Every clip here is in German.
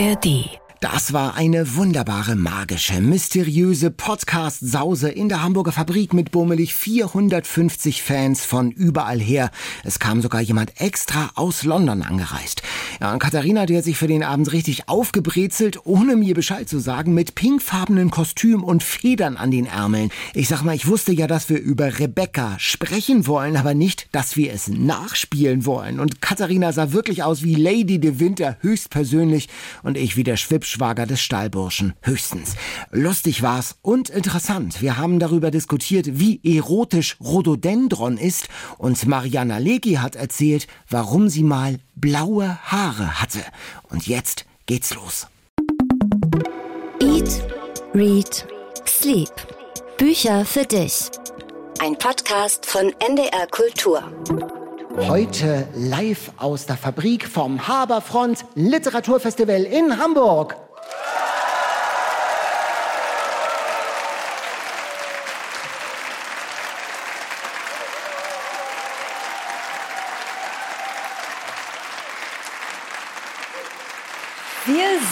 ARD das war eine wunderbare, magische, mysteriöse Podcast-Sause in der Hamburger Fabrik mit bummelig 450 Fans von überall her. Es kam sogar jemand extra aus London angereist. Ja, Katharina, die hat sich für den Abend richtig aufgebrezelt, ohne mir Bescheid zu sagen, mit pinkfarbenen Kostüm und Federn an den Ärmeln. Ich sag mal, ich wusste ja, dass wir über Rebecca sprechen wollen, aber nicht, dass wir es nachspielen wollen. Und Katharina sah wirklich aus wie Lady de Winter höchstpersönlich und ich wie der Schwipsch Schwager des Stallburschen, höchstens. Lustig war's und interessant. Wir haben darüber diskutiert, wie erotisch Rhododendron ist und Mariana Lecki hat erzählt, warum sie mal blaue Haare hatte. Und jetzt geht's los. Eat, Read, Sleep. Bücher für dich. Ein Podcast von NDR Kultur. Heute live aus der Fabrik vom Haberfront Literaturfestival in Hamburg.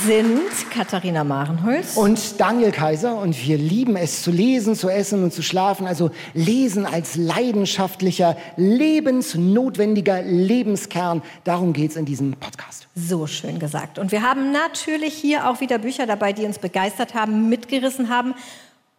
Sind Katharina Marenholz und Daniel Kaiser und wir lieben es zu lesen, zu essen und zu schlafen. Also Lesen als leidenschaftlicher, lebensnotwendiger Lebenskern. Darum geht es in diesem Podcast. So schön gesagt. Und wir haben natürlich hier auch wieder Bücher dabei, die uns begeistert haben, mitgerissen haben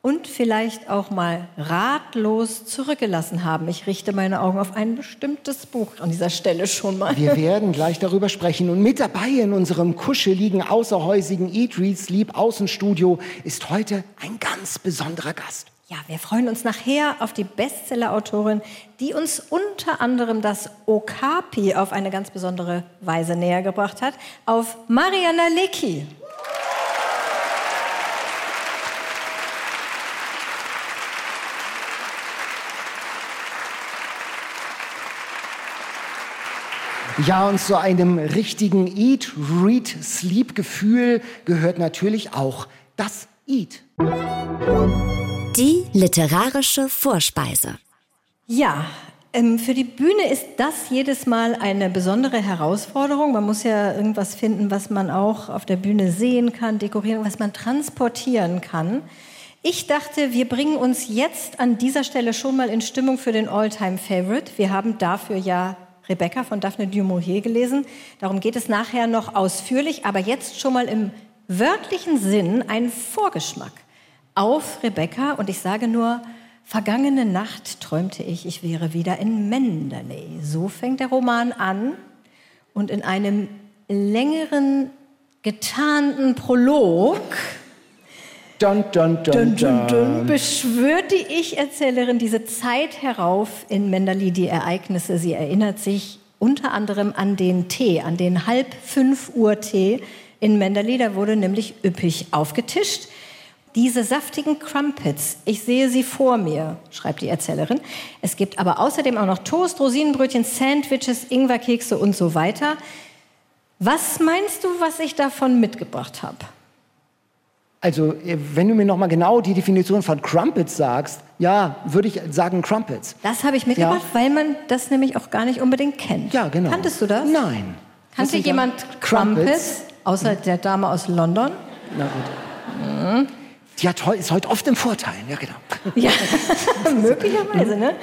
und vielleicht auch mal ratlos zurückgelassen haben. Ich richte meine Augen auf ein bestimmtes Buch an dieser Stelle schon mal. Wir werden gleich darüber sprechen. Und mit dabei in unserem kuscheligen, außerhäusigen Eat, Read, Sleep Außenstudio ist heute ein ganz besonderer Gast. Ja, wir freuen uns nachher auf die Bestseller-Autorin, die uns unter anderem das Okapi auf eine ganz besondere Weise näher gebracht hat, auf Mariana Lecki. Ja, und zu einem richtigen Eat, Read, Sleep-Gefühl gehört natürlich auch das Eat. Die literarische Vorspeise. Ja, ähm, für die Bühne ist das jedes Mal eine besondere Herausforderung. Man muss ja irgendwas finden, was man auch auf der Bühne sehen kann, dekorieren, was man transportieren kann. Ich dachte, wir bringen uns jetzt an dieser Stelle schon mal in Stimmung für den Alltime favorite Wir haben dafür ja Rebecca von Daphne du Maurier gelesen. Darum geht es nachher noch ausführlich, aber jetzt schon mal im wörtlichen Sinn ein Vorgeschmack auf Rebecca. Und ich sage nur, vergangene Nacht träumte ich, ich wäre wieder in Menderley. So fängt der Roman an. Und in einem längeren, getarnten Prolog Dun, dun, dun, dun, dun, beschwört die Ich-Erzählerin diese Zeit herauf in Mendali die Ereignisse. Sie erinnert sich unter anderem an den Tee, an den halb fünf Uhr Tee in Mendali. Da wurde nämlich üppig aufgetischt. Diese saftigen Crumpets, ich sehe sie vor mir, schreibt die Erzählerin. Es gibt aber außerdem auch noch Toast, Rosinenbrötchen, Sandwiches, Ingwerkekse und so weiter. Was meinst du, was ich davon mitgebracht habe? Also, äh, wenn du mir noch mal genau die Definition von Crumpets sagst, ja, würde ich sagen Crumpets. Das habe ich mitgebracht, ja. weil man das nämlich auch gar nicht unbedingt kennt. Ja, genau. Kanntest du das? Nein. Kannte jemand Crumpets, Crumpets, außer der Dame aus London? Na gut. Mhm. Die hat, ist heute oft im Vorteil, ja genau. Ja, möglicherweise, ne?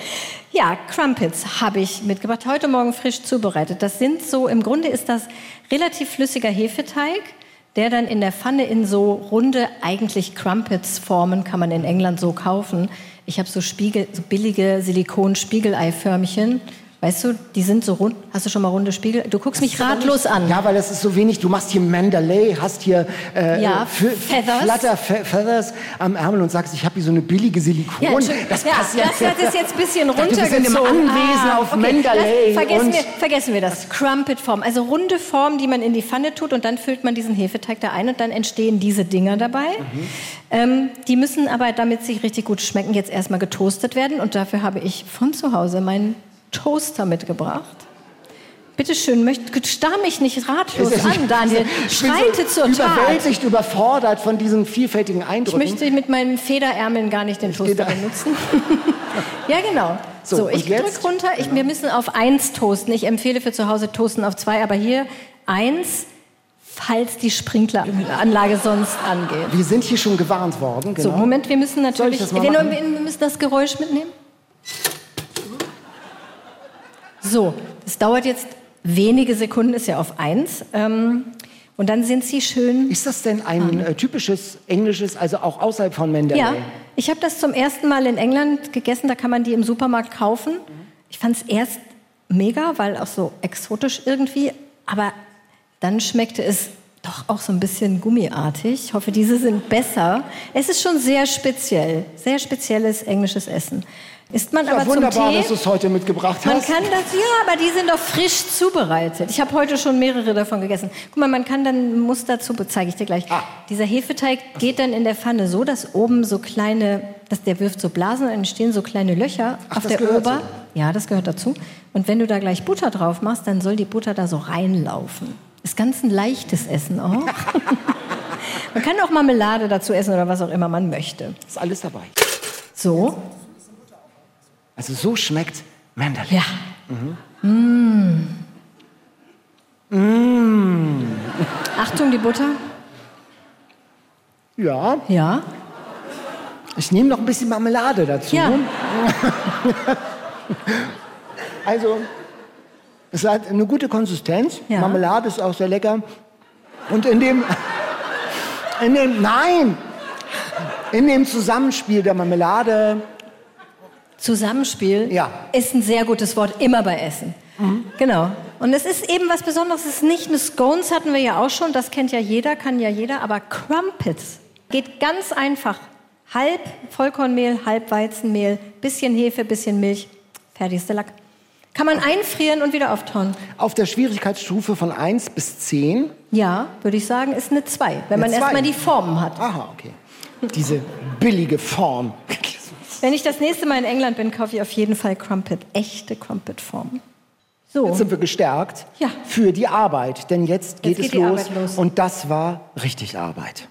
Ja, Crumpets habe ich mitgebracht, heute Morgen frisch zubereitet. Das sind so, im Grunde ist das relativ flüssiger Hefeteig der dann in der Pfanne in so runde, eigentlich Crumpets formen, kann man in England so kaufen. Ich habe so, so billige Silikon-Spiegeleiförmchen Weißt du, die sind so rund. Hast du schon mal runde Spiegel? Du guckst mich ratlos nicht, an. Ja, weil das ist so wenig. Du machst hier Mandalay, hast hier äh, ja, Feathers. Flutter Feathers am Ärmel und sagst, ich habe hier so eine billige Silikon. Ja, das ja. Das hat es jetzt ein bisschen runtergezogen. Sind im Anwesen ah, auf okay. Mandalay. vergessen, wir, vergessen wir das. Crumpet-Form. Also runde Form, die man in die Pfanne tut und dann füllt man diesen Hefeteig da ein und dann entstehen diese Dinger dabei. Mhm. Ähm, die müssen aber, damit sie richtig gut schmecken, jetzt erstmal getoastet werden und dafür habe ich von zu Hause meinen Toaster mitgebracht. Bitte schön, starr mich nicht ratlos an, Daniel. Schreite so zur Tat. Überwältigt, überfordert von diesen vielfältigen Eindrücken. Ich möchte mit meinen Federärmeln gar nicht den Toaster benutzen. ja, genau. So, so ich drücke runter. Ich, genau. Wir müssen auf eins toasten. Ich empfehle für zu Hause toasten auf zwei, aber hier eins falls die Sprinkleranlage sonst angeht. Wir sind hier schon gewarnt worden. Genau. So, Moment, wir müssen natürlich. Wir müssen das Geräusch mitnehmen. So, das dauert jetzt wenige Sekunden, ist ja auf eins. Ähm, und dann sind sie schön. Ist das denn ein äh, typisches englisches, also auch außerhalb von Mendeley? Ja, ich habe das zum ersten Mal in England gegessen. Da kann man die im Supermarkt kaufen. Ich fand es erst mega, weil auch so exotisch irgendwie. Aber dann schmeckte es doch auch so ein bisschen gummiartig. Ich hoffe, diese sind besser. Es ist schon sehr speziell, sehr spezielles englisches Essen. Ist man ja, aber wunderbar, zum Tee, dass du es heute mitgebracht man hast. kann das, ja, aber die sind doch frisch zubereitet. Ich habe heute schon mehrere davon gegessen. Guck mal, man kann dann muss dazu, zeige ich dir gleich. Ah. Dieser Hefeteig geht dann in der Pfanne so, dass oben so kleine, dass der wirft so Blasen und entstehen so kleine Löcher Ach, auf der Ober. so. Ja, das gehört dazu. Und wenn du da gleich Butter drauf machst, dann soll die Butter da so reinlaufen. Ist ganz ein leichtes Essen auch. man kann auch Marmelade dazu essen oder was auch immer man möchte. Ist alles dabei. So. Also so schmeckt Mandalay. Ja. Mhm. Mm. Mm. Achtung, die Butter. Ja. Ja. Ich nehme noch ein bisschen Marmelade dazu. Ja. also, es hat eine gute Konsistenz. Ja. Marmelade ist auch sehr lecker. Und in dem, in dem, nein, in dem Zusammenspiel der Marmelade, Zusammenspiel Ja. ist ein sehr gutes Wort, immer bei Essen. Genau. Und es ist eben was Besonderes. Es ist nicht eine Scones hatten wir ja auch schon, das kennt ja jeder, kann ja jeder, aber Crumpets geht ganz einfach. Halb Vollkornmehl, halb Weizenmehl, bisschen Hefe, bisschen Milch, fertig ist der Lack. Kann man einfrieren und wieder auftauen. auf der Schwierigkeitsstufe von 1 bis 10. Ja, würde ich sagen, ist eine 2, wenn man Eine erstmal Zwei. die Formen hat. Aha, okay. Diese billige Form. Wenn ich das nächste Mal in England bin, kaufe ich auf jeden Fall Crumpet, echte Crumpet-Formen. So. Jetzt sind wir gestärkt Ja. für die Arbeit, denn jetzt geht Jetzt es geht los, los. und das war richtig Arbeit.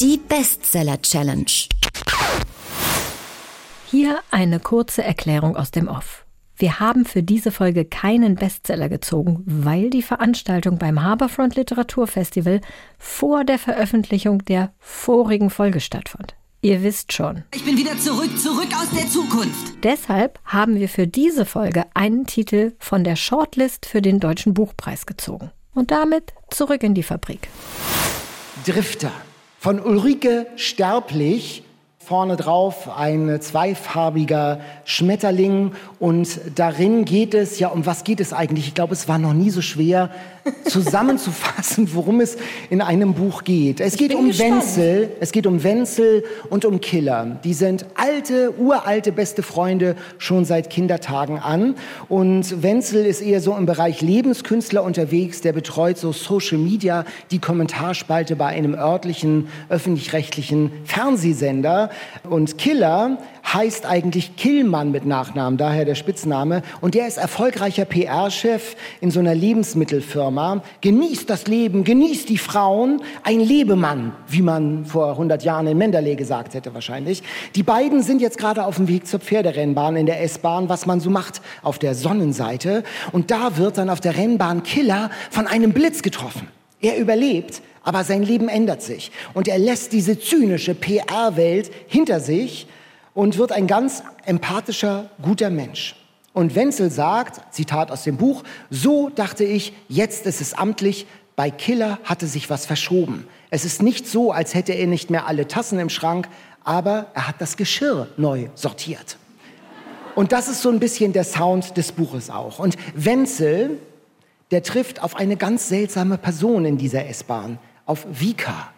Die Bestseller Challenge. Hier eine kurze Erklärung aus dem Off. Wir haben für diese Folge keinen Bestseller gezogen, weil die Veranstaltung beim Harbourfront Literaturfestival vor der Veröffentlichung der vorigen Folge stattfand. Ihr wisst schon. Ich bin wieder zurück, zurück aus der Zukunft. Deshalb haben wir für diese Folge einen Titel von der Shortlist für den Deutschen Buchpreis gezogen. Und damit zurück in die Fabrik. Drifter von Ulrike Sterblich. Vorne drauf ein zweifarbiger Schmetterling und darin geht es, ja, um was geht es eigentlich? Ich glaube, es war noch nie so schwer zusammenzufassen, worum es in einem Buch geht. Es geht bin um gespannt. Wenzel, es geht um Wenzel und um Killer. Die sind alte, uralte, beste Freunde schon seit Kindertagen an. Und Wenzel ist eher so im Bereich Lebenskünstler unterwegs. Der betreut so Social Media, die Kommentarspalte bei einem örtlichen, öffentlich-rechtlichen Fernsehsender. Und Killer heißt eigentlich Killmann mit Nachnamen, daher der Spitzname. Und der ist erfolgreicher PR-Chef in so einer Lebensmittelfirma. Genießt das Leben, genießt die Frauen. Ein Lebemann, wie man vor 100 Jahren in Menderley gesagt hätte wahrscheinlich. Die beiden sind jetzt gerade auf dem Weg zur Pferderennbahn in der S-Bahn, was man so macht auf der Sonnenseite. Und da wird dann auf der Rennbahn Killer von einem Blitz getroffen. Er überlebt, aber sein Leben ändert sich. Und er lässt diese zynische PR-Welt hinter sich und wird ein ganz empathischer, guter Mensch. Und Wenzel sagt, Zitat aus dem Buch, so dachte ich, jetzt ist es amtlich, bei Killer hatte sich was verschoben. Es ist nicht so, als hätte er nicht mehr alle Tassen im Schrank, aber er hat das Geschirr neu sortiert. Und das ist so ein bisschen der Sound des Buches auch. Und Wenzel, der trifft auf eine ganz seltsame Person in dieser S-Bahn, auf Vika.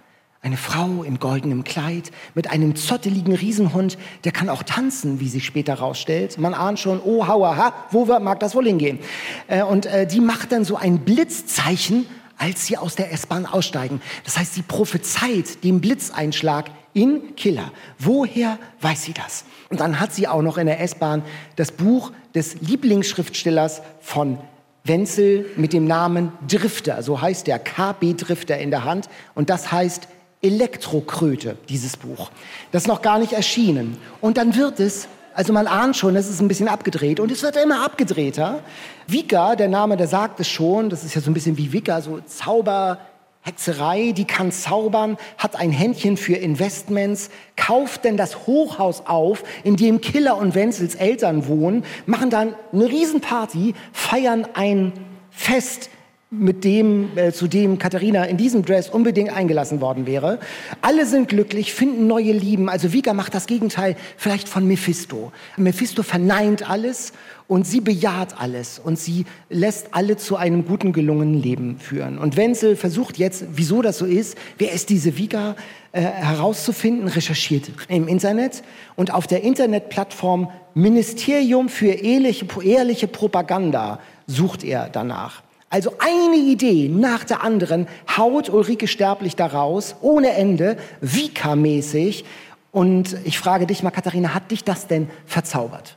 Eine Frau in goldenem Kleid mit einem zotteligen Riesenhund, der kann auch tanzen, wie sich später rausstellt. Man ahnt schon, oh, hauer, ha, wo mag das wohl hingehen? Äh, und äh, die macht dann so ein Blitzzeichen, als sie aus der S-Bahn aussteigen. Das heißt, sie prophezeit den Blitzeinschlag in Killer. Woher weiß sie das? Und dann hat sie auch noch in der S-Bahn das Buch des Lieblingsschriftstellers von Wenzel mit dem Namen Drifter, so heißt der KB Drifter in der Hand. Und das heißt Elektrokröte, dieses Buch. Das ist noch gar nicht erschienen. Und dann wird es Also man ahnt schon, es ist ein bisschen abgedreht und es wird immer abgedrehter. Vika, der Name, der sagt es schon, das ist ja so ein bisschen wie Vika, so Zauber, Hexerei, die kann zaubern, hat ein Händchen für Investments, kauft denn das Hochhaus auf, in dem Killer und Wenzels Eltern wohnen, machen dann eine Riesenparty, feiern ein Fest mit dem, äh, zu dem Katharina in diesem Dress unbedingt eingelassen worden wäre. Alle sind glücklich, finden neue Lieben. Also Vika macht das Gegenteil vielleicht von Mephisto. Mephisto verneint alles und sie bejaht alles und sie lässt alle zu einem guten, gelungenen Leben führen. Und Wenzel versucht jetzt, wieso das so ist, wer ist diese Vika, äh, herauszufinden, recherchiert im Internet und auf der Internetplattform Ministerium für ehrliche, ehrliche Propaganda sucht er danach. Also eine Idee nach der anderen haut Ulrike Sterblich daraus, ohne Ende, Vika-mäßig. Und ich frage dich mal, Katharina, hat dich das denn verzaubert?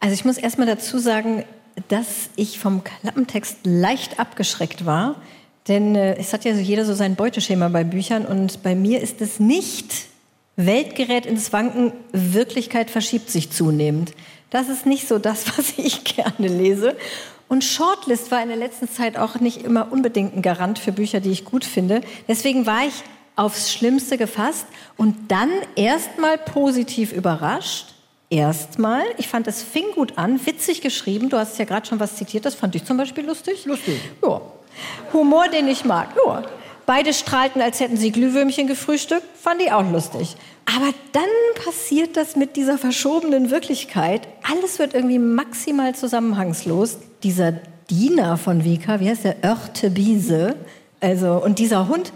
Also ich muss erst mal dazu sagen, dass ich vom Klappentext leicht abgeschreckt war. Denn äh, es hat ja jeder so sein Beuteschema bei Büchern und bei mir ist es nicht Welt gerät ins Wanken, Wirklichkeit verschiebt sich zunehmend. Das ist nicht so das, was ich gerne lese. Und Shortlist war in der letzten Zeit auch nicht immer unbedingt ein Garant für Bücher, die ich gut finde. Deswegen war ich aufs Schlimmste gefasst und dann erstmal positiv überrascht. Erstmal, ich fand, es fing gut an, witzig geschrieben. Du hast ja gerade schon was zitiert, das fand ich zum Beispiel lustig. Lustig. Ja. Humor, den ich mag. Ja. Beide strahlten, als hätten sie Glühwürmchen gefrühstückt, fand ich auch lustig. Aber dann passiert das mit dieser verschobenen Wirklichkeit. Alles wird irgendwie maximal zusammenhangslos. Dieser Diener von Vika, wie heißt der? Örtebiese. Also, und dieser Hund,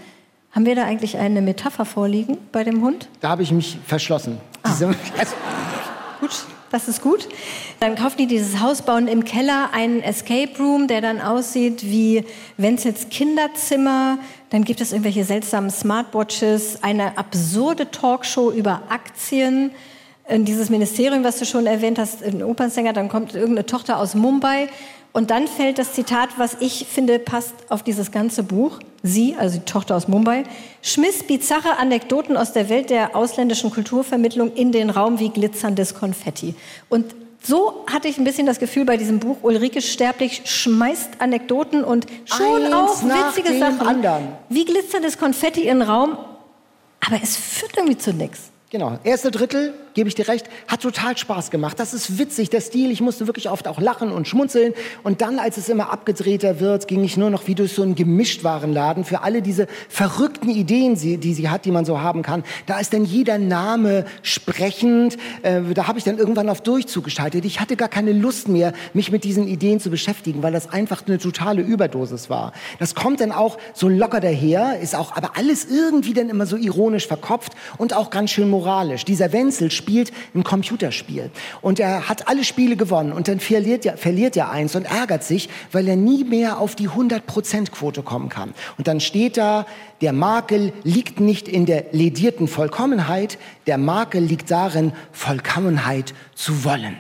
haben wir da eigentlich eine Metapher vorliegen bei dem Hund? Da habe ich mich verschlossen. Ah. Diese, also, Gut, das ist gut. Dann kaufen die dieses Haus, bauen im Keller einen Escape Room, der dann aussieht wie Wenzels Kinderzimmer. Dann gibt es irgendwelche seltsamen Smartwatches, eine absurde Talkshow über Aktien. Dieses Ministerium, was du schon erwähnt hast, ein Opernsänger, dann kommt irgendeine Tochter aus Mumbai. Und dann fällt das Zitat, was ich finde, passt auf dieses ganze Buch. Sie, also die Tochter aus Mumbai, schmiss bizarre Anekdoten aus der Welt der ausländischen Kulturvermittlung in den Raum wie glitzerndes Konfetti. Und so hatte ich ein bisschen das Gefühl bei diesem Buch, Ulrike Sterblich schmeißt Anekdoten und schon Eins auch witzige Sachen. anderen. Wie glitzerndes Konfetti in den Raum, aber es führt irgendwie zu nichts. Genau, erste Drittel, gebe ich dir recht, hat total Spaß gemacht. Das ist witzig, der Stil. Ich musste wirklich oft auch lachen und schmunzeln. Und dann, als es immer abgedrehter wird, ging ich nur noch wie durch so einen Gemischtwarenladen für alle diese verrückten Ideen, die sie hat, die man so haben kann. Da ist dann jeder Name sprechend. Äh, da habe ich dann irgendwann auf Durchzug geschaltet. Ich hatte gar keine Lust mehr, mich mit diesen Ideen zu beschäftigen, weil das einfach eine totale Überdosis war. Das kommt dann auch so locker daher, ist auch aber alles irgendwie dann immer so ironisch verkopft und auch ganz schön moralisch. Dieser Wenzel spielt ein Computerspiel und er hat alle Spiele gewonnen und dann verliert er, verliert er eins und ärgert sich, weil er nie mehr auf die 100%-Quote kommen kann. Und dann steht da, der Makel liegt nicht in der ledierten Vollkommenheit, der Makel liegt darin, Vollkommenheit zu wollen.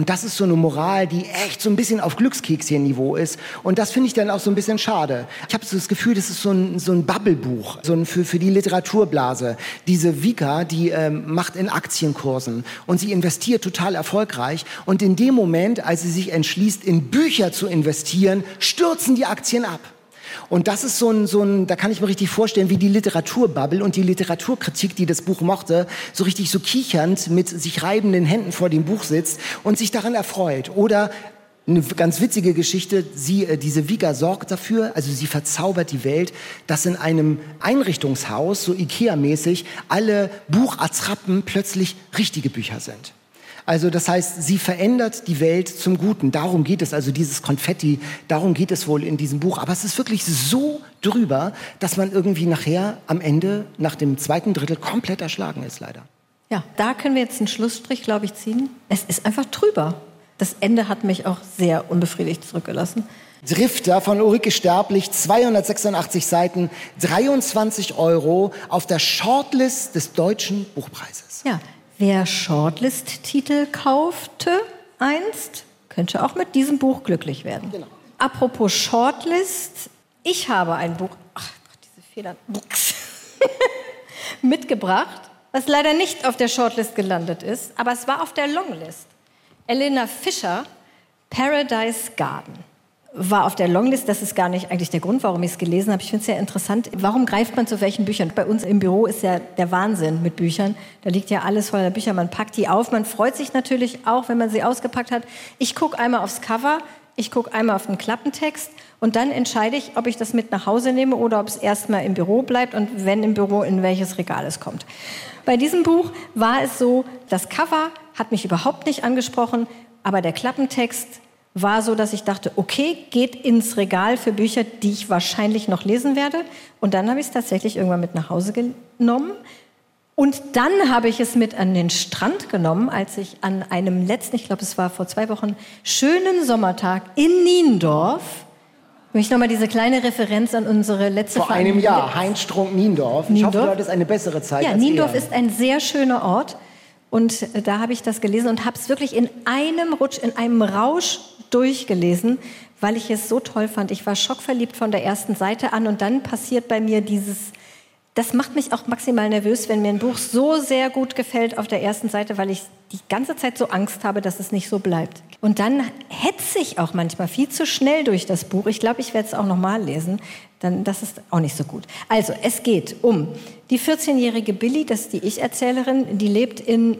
Und das ist so eine Moral, die echt so ein bisschen auf Glückskekschen-Niveau ist. Und das finde ich dann auch so ein bisschen schade. Ich habe so das Gefühl, das ist so ein, so ein Bubblebuch, so ein für, für die Literaturblase. Diese Vika, die ähm, macht in Aktienkursen und sie investiert total erfolgreich. Und in dem Moment, als sie sich entschließt, in Bücher zu investieren, stürzen die Aktien ab. Und das ist so ein, so ein, da kann ich mir richtig vorstellen, wie die Literaturbubble und die Literaturkritik, die das Buch mochte, so richtig so kichernd mit sich reibenden Händen vor dem Buch sitzt und sich daran erfreut. Oder eine ganz witzige Geschichte, sie, äh, diese Vika sorgt dafür, also sie verzaubert die Welt, dass in einem Einrichtungshaus, so Ikea-mäßig, alle Buchattrappen plötzlich richtige Bücher sind. Also das heißt, sie verändert die Welt zum Guten. Darum geht es, also dieses Konfetti, darum geht es wohl in diesem Buch. Aber es ist wirklich so drüber, dass man irgendwie nachher am Ende, nach dem zweiten Drittel, komplett erschlagen ist, leider. Ja, da können wir jetzt einen Schlussstrich, glaube ich, ziehen. Es ist einfach drüber. Das Ende hat mich auch sehr unbefriedigt zurückgelassen. Drifter von Ulrike Sterblich, 286 Seiten, 23 Euro auf der Shortlist des Deutschen Buchpreises. Ja, Wer Shortlist-Titel kaufte einst, könnte auch mit diesem Buch glücklich werden. Genau. Apropos Shortlist, ich habe ein Buch, ach diese Fehler, mitgebracht. was leider nicht auf der Shortlist gelandet ist, aber es war auf der Longlist. Elena Fischer, Paradise Garden war auf der Longlist. Das ist gar nicht eigentlich der Grund, warum ich es gelesen habe. Ich finde es sehr interessant. Warum greift man zu welchen Büchern? Bei uns im Büro ist ja der Wahnsinn mit Büchern. Da liegt ja alles voller Bücher. Man packt die auf. Man freut sich natürlich auch, wenn man sie ausgepackt hat. Ich gucke einmal aufs Cover, ich gucke einmal auf den Klappentext und dann entscheide ich, ob ich das mit nach Hause nehme oder ob es erstmal im Büro bleibt und wenn im Büro, in welches Regal es kommt. Bei diesem Buch war es so, das Cover hat mich überhaupt nicht angesprochen, aber der Klappentext war so, dass ich dachte, okay, geht ins Regal für Bücher, die ich wahrscheinlich noch lesen werde. Und dann habe ich es tatsächlich irgendwann mit nach Hause genommen. Und dann habe ich es mit an den Strand genommen, als ich an einem letzten, ich glaube, es war vor zwei Wochen, schönen Sommertag in Niendorf, ich nochmal diese kleine Referenz an unsere letzte Vor einem Jahr, Heinz Strunk Niendorf. Niendorf. Ich hoffe, dort ist eine bessere Zeit. Ja, Niendorf ist ein sehr schöner Ort. Und da habe ich das gelesen und habe es wirklich in einem Rutsch, in einem Rausch durchgelesen, weil ich es so toll fand. Ich war schockverliebt von der ersten Seite an und dann passiert bei mir dieses, das macht mich auch maximal nervös, wenn mir ein Buch so sehr gut gefällt auf der ersten Seite, weil ich die ganze Zeit so Angst habe, dass es nicht so bleibt. Und dann hetze ich auch manchmal viel zu schnell durch das Buch. Ich glaube, ich werde es auch nochmal lesen. Dann, das ist auch nicht so gut. Also, es geht um die 14-jährige Billy, das ist die Ich-Erzählerin, die lebt in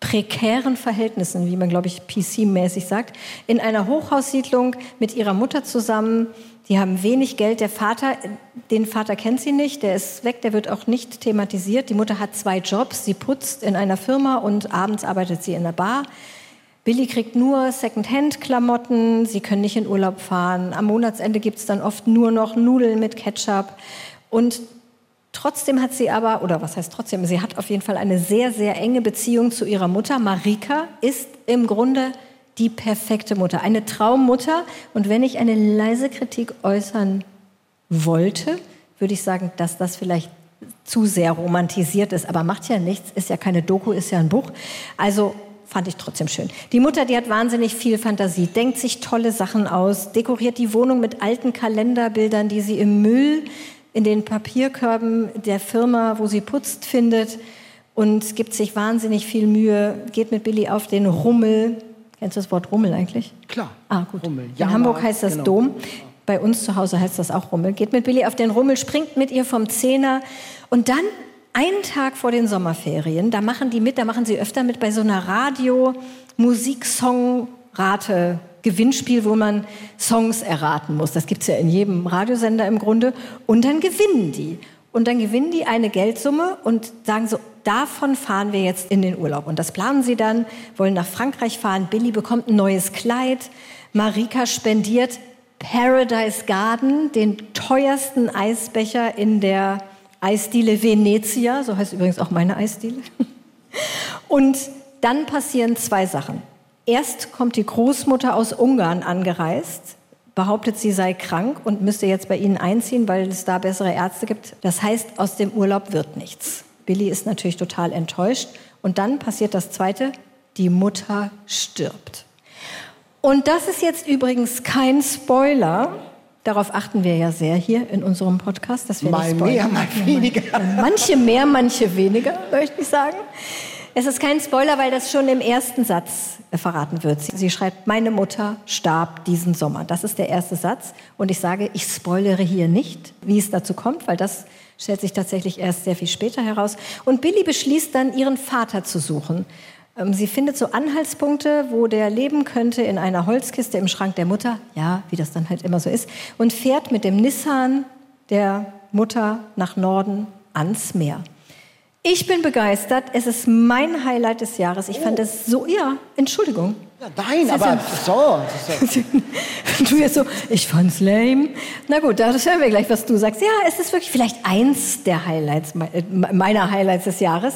prekären Verhältnissen, wie man, glaube ich, PC-mäßig sagt, in einer Hochhaussiedlung mit ihrer Mutter zusammen. Die haben wenig Geld. Der Vater, den Vater kennt sie nicht, der ist weg, der wird auch nicht thematisiert. Die Mutter hat zwei Jobs. Sie putzt in einer Firma und abends arbeitet sie in der Bar. Billy kriegt nur Secondhand-Klamotten, sie können nicht in Urlaub fahren. Am Monatsende gibt es dann oft nur noch Nudeln mit Ketchup. Und Trotzdem hat sie aber, oder was heißt trotzdem, sie hat auf jeden Fall eine sehr, sehr enge Beziehung zu ihrer Mutter. Marika ist im Grunde die perfekte Mutter, eine Traummutter. Und wenn ich eine leise Kritik äußern wollte, würde ich sagen, dass das vielleicht zu sehr romantisiert ist. Aber macht ja nichts, ist ja keine Doku, ist ja ein Buch. Also fand ich trotzdem schön. Die Mutter, die hat wahnsinnig viel Fantasie, denkt sich tolle Sachen aus, dekoriert die Wohnung mit alten Kalenderbildern, die sie im Müll in den Papierkörben der Firma, wo sie putzt, findet und gibt sich wahnsinnig viel Mühe, geht mit Billy auf den Rummel. Kennst du das Wort Rummel eigentlich? Klar. Ah, gut. Rummel. In Hamburg heißt das genau. Dom. Bei uns zu Hause heißt das auch Rummel. Geht mit Billy auf den Rummel, springt mit ihr vom Zehner und dann einen Tag vor den Sommerferien, da machen die mit, da machen sie öfter mit bei so einer Radio-Musiksong-Rate Gewinnspiel, wo man Songs erraten muss. Das gibt es ja in jedem Radiosender im Grunde. Und dann gewinnen die. Und dann gewinnen die eine Geldsumme und sagen so, davon fahren wir jetzt in den Urlaub. Und das planen sie dann, wollen nach Frankreich fahren. Billy bekommt ein neues Kleid. Marika spendiert Paradise Garden, den teuersten Eisbecher in der Eisdiele Venezia. So heißt übrigens auch meine Eisdiele. Und dann passieren zwei Sachen. Erst kommt die Großmutter aus Ungarn angereist, behauptet, sie sei krank und müsste jetzt bei ihnen einziehen, weil es da bessere Ärzte gibt. Das heißt, aus dem Urlaub wird nichts. Billy ist natürlich total enttäuscht. Und dann passiert das Zweite, die Mutter stirbt. Und das ist jetzt übrigens kein Spoiler. Darauf achten wir ja sehr hier in unserem Podcast, dass wir mal nicht mehr, mal weniger. Manche mehr, manche weniger, möchte ich sagen. Es ist kein Spoiler, weil das schon im ersten Satz äh, verraten wird. Sie schreibt, meine Mutter starb diesen Sommer. Das ist der erste Satz. Und ich sage, ich spoilere hier nicht, wie es dazu kommt, weil das stellt sich tatsächlich erst sehr viel später heraus. Und Billy beschließt dann, ihren Vater zu suchen. Ähm, sie findet so Anhaltspunkte, wo der leben könnte in einer Holzkiste im Schrank der Mutter. Ja, wie das dann halt immer so ist. Und fährt mit dem Nissan der Mutter nach Norden ans Meer. Ich bin begeistert. Es ist mein Highlight des Jahres. Ich oh. fand es so, ja, Entschuldigung. Ja, nein, aber so. du jetzt so, ich fand's lame. Na gut, das hören wir gleich, was du sagst. Ja, es ist wirklich vielleicht eins der Highlights, äh, meiner Highlights des Jahres.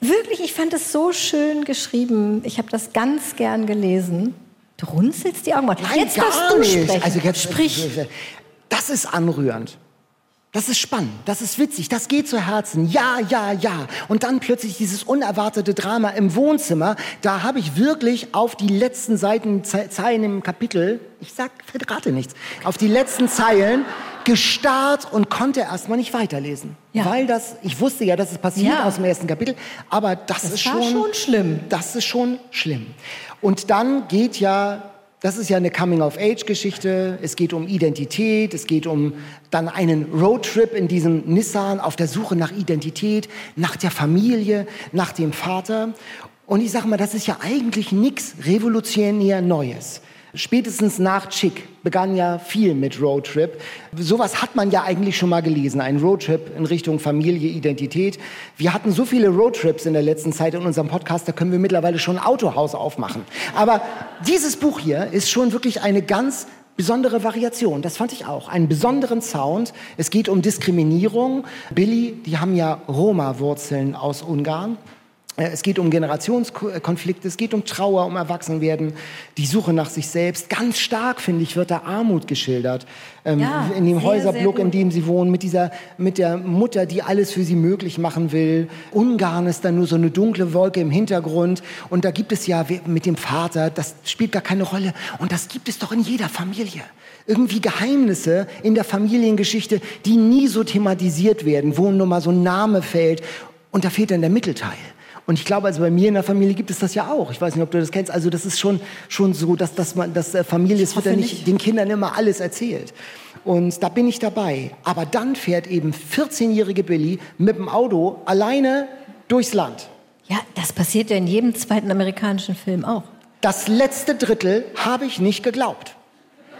Wirklich, ich fand es so schön geschrieben. Ich habe das ganz gern gelesen. Du runzelst die Augen. Nein, jetzt gar darfst du nicht. sprechen. Also jetzt, Sprich. Das ist anrührend. Das ist spannend, das ist witzig, das geht zu Herzen. Ja, ja, ja. Und dann plötzlich dieses unerwartete Drama im Wohnzimmer. Da habe ich wirklich auf die letzten Seiten, Zeilen im Kapitel, ich sag, verrate nichts, auf die letzten Zeilen gestarrt und konnte erstmal nicht weiterlesen. Ja. Weil das, ich wusste ja, dass es passiert ja. aus dem ersten Kapitel, aber das, das ist schon, schon schlimm. Das ist schon schlimm. Und dann geht ja das ist ja eine Coming-of-Age-Geschichte. Es geht um Identität, es geht um dann einen Roadtrip in diesem Nissan auf der Suche nach Identität, nach der Familie, nach dem Vater. Und ich sage mal, das ist ja eigentlich nichts revolutionär Neues. Spätestens nach Chick begann ja viel mit Roadtrip. Sowas hat man ja eigentlich schon mal gelesen, ein Roadtrip in Richtung Familie, Identität. Wir hatten so viele Roadtrips in der letzten Zeit in unserem Podcast, da können wir mittlerweile schon ein Autohaus aufmachen. Aber dieses Buch hier ist schon wirklich eine ganz besondere Variation. Das fand ich auch. Einen besonderen Sound. Es geht um Diskriminierung. Billy, die haben ja Roma-Wurzeln aus Ungarn. Äh, es geht um Generationskonflikte, es geht um Trauer, um Erwachsenwerden, die Suche nach sich selbst. Ganz stark, finde ich, wird da Armut geschildert. Ähm, ja, in dem sehr, Häuserblock, sehr in dem sie wohnen, mit, dieser, mit der Mutter, die alles für sie möglich machen will. Ungarn ist dann nur so eine dunkle Wolke im Hintergrund. Und da gibt es ja mit dem Vater, das spielt gar keine Rolle. Und das gibt es doch in jeder Familie irgendwie Geheimnisse in der Familiengeschichte, die nie so thematisiert werden, wo nur mal so ein Name fällt und da fehlt dann der Mittelteil. Und ich glaube, also bei mir in der Familie gibt es das ja auch. Ich weiß nicht, ob du das kennst. Also das ist schon, schon so, dass, dass man, dass äh, Familie, es wird ja nicht, nicht den Kindern immer alles erzählt. Und da bin ich dabei. Aber dann fährt eben 14-jährige Billy mit dem Auto alleine durchs Land. Ja, das passiert ja in jedem zweiten amerikanischen Film auch. Das letzte Drittel habe ich nicht geglaubt.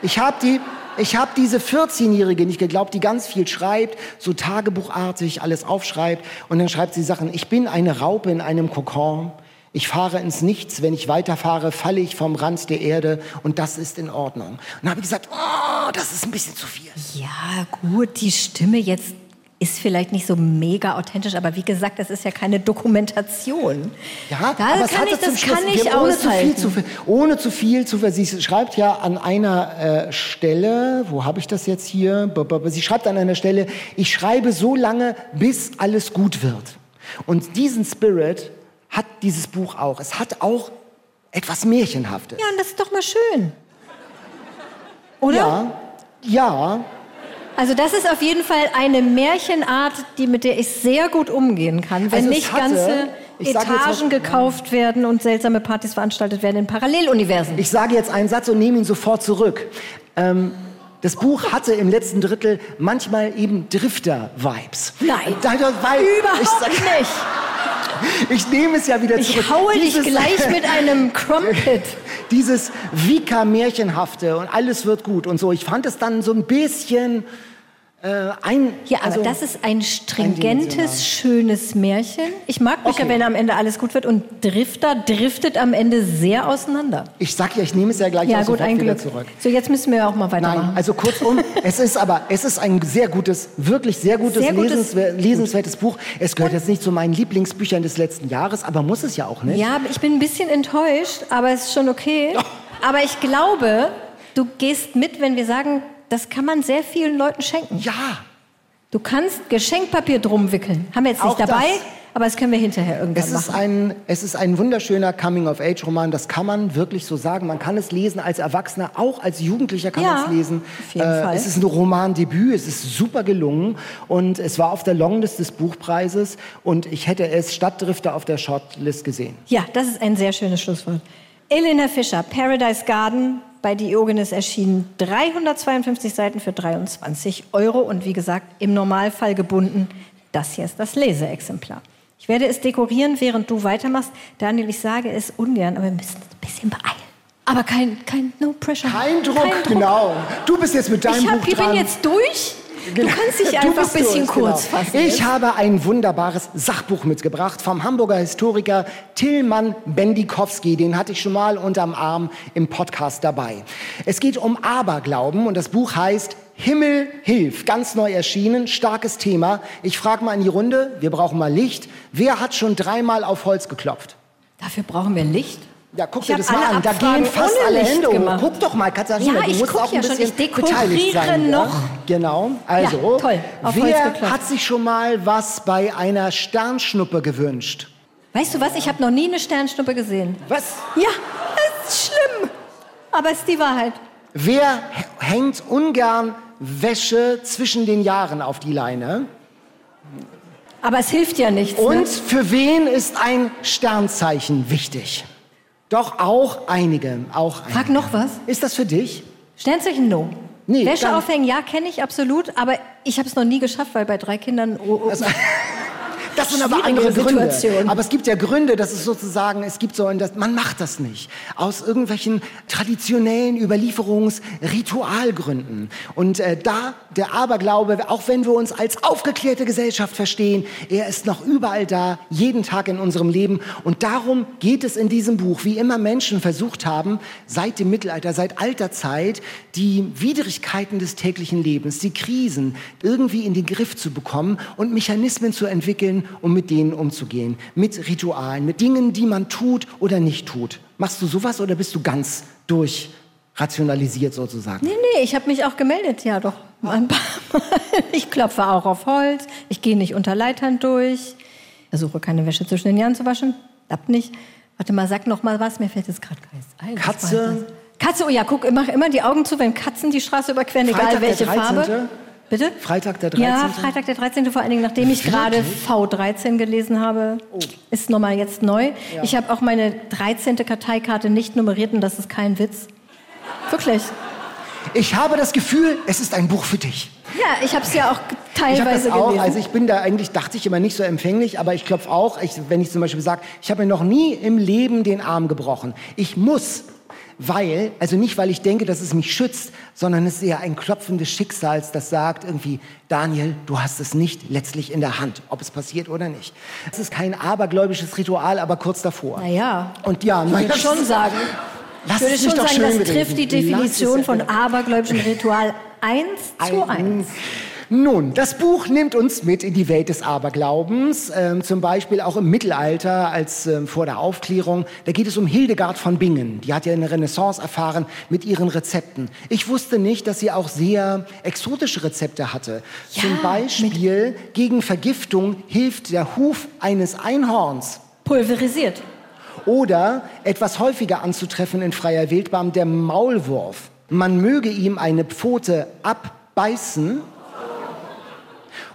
Ich habe die, ich habe diese 14-Jährige nicht geglaubt, die ganz viel schreibt, so tagebuchartig alles aufschreibt. Und dann schreibt sie Sachen, ich bin eine Raupe in einem Kokon. Ich fahre ins Nichts. Wenn ich weiterfahre, falle ich vom Rand der Erde. Und das ist in Ordnung. Und dann habe ich gesagt, oh, das ist ein bisschen zu viel. Ja, gut, die Stimme jetzt ist vielleicht nicht so mega authentisch, aber wie gesagt, das ist ja keine Dokumentation. Ja, da aber kann ich, das Schluss, kann ich ohne zu, viel zu, ohne zu viel zu Sie schreibt ja an einer äh, Stelle, wo habe ich das jetzt hier? Sie schreibt an einer Stelle, ich schreibe so lange, bis alles gut wird. Und diesen Spirit hat dieses Buch auch. Es hat auch etwas Märchenhaftes. Ja, und das ist doch mal schön. Oder? Ja, ja. Also das ist auf jeden Fall eine Märchenart, die, mit der ich sehr gut umgehen kann. Wenn also nicht hatte, ganze Etagen gekauft werden und seltsame Partys veranstaltet werden in Paralleluniversen. Ich sage jetzt einen Satz und nehme ihn sofort zurück. Ähm, das Buch hatte im letzten Drittel manchmal eben Drifter-Vibes. Nein, da, weil, überhaupt ich sag, nicht. Ich nehme es ja wieder zurück. Ich haue Dieses, dich gleich mit einem Crumpet. Dieses Vika-Märchenhafte und alles wird gut und so. Ich fand es dann so ein bisschen ein, ja, aber also das ist ein stringentes, schönes Märchen. Ich mag Bücher, okay. wenn am Ende alles gut wird. Und Drifter driftet am Ende sehr auseinander. Ich sag ja, ich nehme es ja gleich ja, gut, ein wieder zurück. So, jetzt müssen wir auch mal weitermachen. Nein, also kurzum, es ist aber, es ist ein sehr gutes, wirklich sehr gutes, sehr gutes lesenswer lesenswertes Buch. Es gehört jetzt nicht zu meinen Lieblingsbüchern des letzten Jahres, aber muss es ja auch nicht. Ja, ich bin ein bisschen enttäuscht, aber es ist schon okay. Oh. Aber ich glaube, du gehst mit, wenn wir sagen, das kann man sehr vielen Leuten schenken. Ja. Du kannst Geschenkpapier drum wickeln. Haben wir jetzt nicht Auch dabei, das. aber das können wir hinterher irgendwann es ist machen. Ein, es ist ein wunderschöner Coming-of-Age-Roman. Das kann man wirklich so sagen. Man kann es lesen als Erwachsener, auch als Jugendlicher kann ja, man es lesen. Auf jeden äh, Fall. Es ist ein Romandebüt. Es ist super gelungen und es war auf der Longlist des Buchpreises und ich hätte es Stadtdrifter auf der Shortlist gesehen. Ja, das ist ein sehr schönes Schlusswort. Elena Fischer, Paradise Garden, bei Diogenes erschienen 352 Seiten für 23 Euro und wie gesagt im Normalfall gebunden. Das hier ist das Leseexemplar. Ich werde es dekorieren, während du weitermachst. Daniel, ich sage es ungern, aber wir müssen uns ein bisschen beeilen. Aber kein, kein No Pressure. Kein Druck, kein Druck. genau. Du bist jetzt mit deinem ich hab, Buch dran. Ich bin jetzt durch. Du kannst dich einfach ein bisschen kurz genau. fassen. Ich habe ein wunderbares Sachbuch mitgebracht vom Hamburger Historiker Tillmann Bendikowski. Den hatte ich schon mal unterm Arm im Podcast dabei. Es geht um Aberglauben und das Buch heißt Himmel hilf, ganz neu erschienen, starkes Thema. Ich frage mal in die Runde, wir brauchen mal Licht. Wer hat schon dreimal auf Holz geklopft? Dafür brauchen wir Licht? Ja, guck dir das mal an. Da gehen fast alle Hände hoch. Guck doch mal, Katharina, ja, du musst auch ein ja bisschen schon. beteiligt sein. noch. Ja? Genau. Also, wer hat sich schon mal was bei einer Sternschnuppe gewünscht? Weißt du was? Ich habe noch nie eine Sternschnuppe gesehen. Was? Ja, das ist schlimm. Aber es ist die Wahrheit. Wer hängt ungern Wäsche zwischen den Jahren auf die Leine. Aber es hilft ja nichts. Und ne? für wen ist ein Sternzeichen wichtig? Doch auch einige, auch einige. Frag noch was. Ist das für dich? Sternzeichen no. Nee, Wäsche aufhängen, ja, kenne ich absolut, aber ich habe es noch nie geschafft, weil bei drei Kindern. Oh, oh, Also, Das sind aber andere Gründe. Situation. Aber es gibt ja Gründe, dass es sozusagen, es gibt so, ein- das, man macht das nicht. Aus irgendwelchen traditionellen Überlieferungsritualgründen. Und äh, da der Aberglaube, auch wenn wir uns als aufgeklärte Gesellschaft verstehen, er ist noch überall da, jeden Tag in unserem Leben. Und darum geht es in diesem Buch, wie immer Menschen versucht haben, seit dem Mittelalter, seit alter Zeit, die Widrigkeiten des täglichen Lebens, die Krisen irgendwie in den Griff zu bekommen und Mechanismen zu entwickeln, um mit denen umzugehen. Mit Ritualen, mit Dingen, die man tut oder nicht tut. Machst du sowas oder bist du ganz durchrationalisiert sozusagen? Nee, nee, ich habe mich auch gemeldet, ja doch. Ein paar Mal. Ich klopfe auch auf Holz, ich gehe nicht unter Leitern durch, versuche keine Wäsche zwischen den Jahren zu waschen, klappt nicht. Warte mal, sag noch mal was, mir fällt jetzt gerade. Was Katze? Katze, oh ja, guck, mach immer die Augen zu, wenn Katzen die Straße überqueren, egal Freitag der welche 13.. Farbe. Bitte? Freitag der 13. Ja, Freitag der 13. Vor allen Dingen, nachdem ich gerade V13 gelesen habe, Oh. ist nochmal jetzt neu. Ich habe auch meine 13. Karteikarte nicht nummeriert und das ist kein Witz. Wirklich. Ich habe das Gefühl, es ist ein Buch für dich. Ja, ich habe es ja auch Ich habe teilweise das auch, gelesen. also ich bin da eigentlich, dachte ich immer nicht so empfänglich, aber ich klopfe auch, ich, wenn ich zum Beispiel sage, ich habe mir noch nie im Leben den Arm gebrochen. Ich muss, weil, also nicht, weil ich denke, dass es mich schützt, sondern es ist eher ein Klopfen des Schicksals, das sagt irgendwie, Daniel, du hast es nicht letztlich in der Hand, ob es passiert oder nicht. Es ist kein abergläubisches Ritual, aber kurz davor. Naja, Und ja, ich würde schon sagen, ich würde schon sagen, das trifft die Definition von abergläubischem Ritual eins zu eins. Nun, das Buch nimmt uns mit in die Welt des Aberglaubens, ähm, zum Beispiel auch im Mittelalter als ähm, vor der Aufklärung. Da geht es um Hildegard von Bingen. Die hat ja eine Renaissance erfahren mit ihren Rezepten. Ich wusste nicht, dass sie auch sehr exotische Rezepte hatte. Ja, zum Beispiel gegen Vergiftung hilft der Huf eines Einhorns. Pulverisiert. Oder etwas häufiger anzutreffen in freier Wildbahn, der Maulwurf. Man möge ihm eine Pfote abbeißen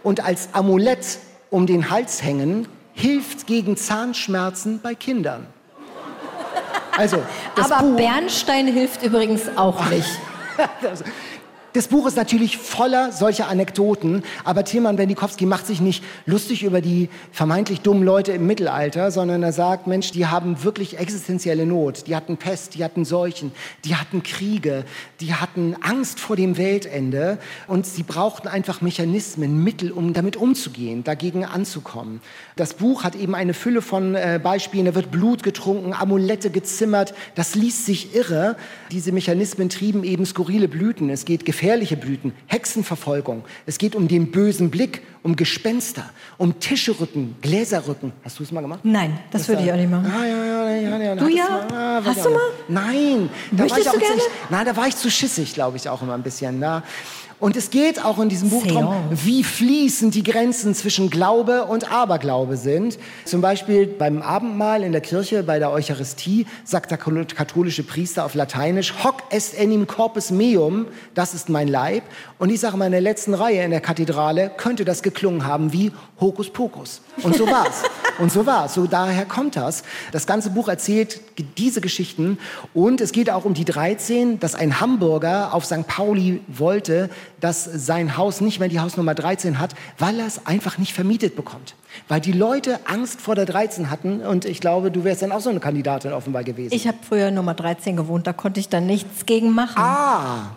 und als Amulett um den Hals hängen, hilft gegen Zahnschmerzen bei Kindern. Also, das Aber Buch, Bernstein hilft übrigens auch nicht. Das Buch ist natürlich voller solcher Anekdoten, aber Tilman Bendikowski macht sich nicht lustig über die vermeintlich dummen Leute im Mittelalter, sondern er sagt, Mensch, die haben wirklich existenzielle Not. Die hatten Pest, die hatten Seuchen, die hatten Kriege, die hatten Angst vor dem Weltende und sie brauchten einfach Mechanismen, Mittel, um damit umzugehen, dagegen anzukommen. Das Buch hat eben eine Fülle von äh, Beispielen, da wird Blut getrunken, Amulette gezimmert, das liest sich irre. Diese Mechanismen trieben eben skurrile Blüten. Es geht gefährliche Blüten, Hexenverfolgung. Es geht um den bösen Blick, um Gespenster, um Tischerücken, Gläserrücken. Hast du es mal gemacht? Nein, das würde ich auch nicht machen. Ah, ja, ja, ja, ja. Du ja? es Ah, Hast du mal? Nein. Da Möchtest war ich du auch gerne? Zu, nein, da war ich zu schissig, glaube ich, auch immer ein bisschen. Na. Und es geht auch in diesem Buch darum, wie fließend die Grenzen zwischen Glaube und Aberglaube sind. Zum Beispiel beim Abendmahl in der Kirche, bei der Eucharistie, sagt der katholische Priester auf Lateinisch, hoc est enim corpus meum, das ist mein Leib. Und ich sage mal, in der letzten Reihe in der Kathedrale könnte das geklungen haben wie Hokus Pokus. Und so war's. Und so war's. So daher kommt das. Das ganze Buch erzählt diese Geschichten. Und es geht auch um die 13, dass ein Hamburger auf St. Pauli wollte, dass sein Haus nicht mehr die Hausnummer 13 hat, weil er es einfach nicht vermietet bekommt. Weil die Leute Angst vor der 13 hatten. Und ich glaube, du wärst dann auch so eine Kandidatin offenbar gewesen. Ich habe früher Nummer 13 gewohnt, da konnte ich dann nichts gegen machen. ah.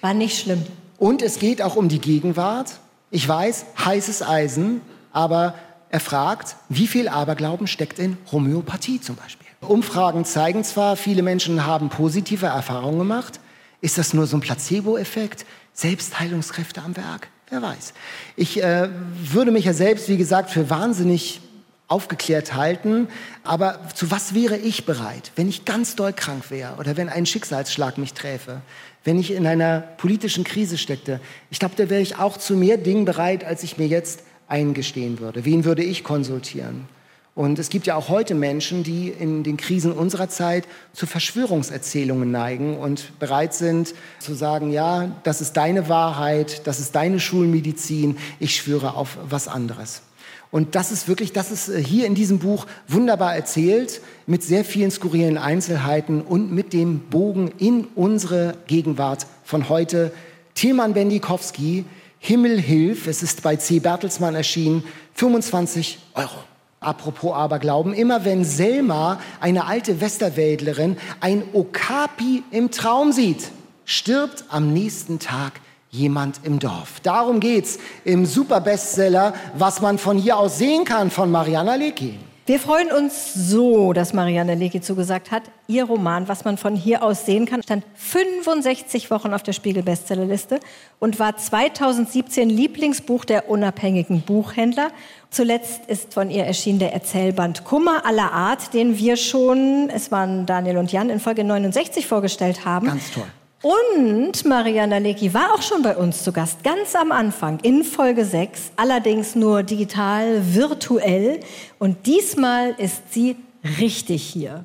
War nicht schlimm. Und es geht auch um die Gegenwart. Ich weiß, heißes Eisen, aber er fragt, wie viel Aberglauben steckt in Homöopathie zum Beispiel. Umfragen zeigen zwar, viele Menschen haben positive Erfahrungen gemacht. Ist das nur so ein Placebo-Effekt? Selbstheilungskräfte am Werk? Wer weiß. Ich äh, würde mich ja selbst, wie gesagt, für wahnsinnig aufgeklärt halten. Aber zu was wäre ich bereit, wenn ich ganz doll krank wäre oder wenn ein Schicksalsschlag mich träfe, wenn ich in einer politischen Krise steckte? Ich glaube, da wäre ich auch zu mehr Dingen bereit, als ich mir jetzt eingestehen würde. Wen würde ich konsultieren? Und es gibt ja auch heute Menschen, die in den Krisen unserer Zeit zu Verschwörungserzählungen neigen und bereit sind zu sagen, ja, das ist deine Wahrheit, das ist deine Schulmedizin, ich schwöre auf was anderes. Und das ist wirklich, das ist äh, hier in diesem Buch wunderbar erzählt, mit sehr vielen skurrilen Einzelheiten und mit dem Bogen in unsere Gegenwart von heute. Tilman Bendikowski, Himmel hilf, es ist bei C. Bertelsmann erschienen, 25 Euro. Apropos Aberglauben, immer wenn Selma, eine alte Westerwäldlerin, ein Okapi im Traum sieht, stirbt am nächsten Tag jemand im Dorf. Darum geht's im Superbestseller, was man von hier aus sehen kann von Mariana Lecki. Wir freuen uns so, dass Marianne Lecki zugesagt hat. Ihr Roman, was man von hier aus sehen kann, stand 65 Wochen auf der Spiegel-Bestsellerliste und war 2017 Lieblingsbuch der unabhängigen Buchhändler. Zuletzt ist von ihr erschienen der Erzählband Kummer aller Art, den wir schon, es waren Daniel und Jan, in Folge 69 vorgestellt haben. Ganz toll. Und Mariana Lecki war auch schon bei uns zu Gast, ganz am Anfang, in Folge 6, allerdings nur digital, virtuell. Und diesmal ist sie richtig hier.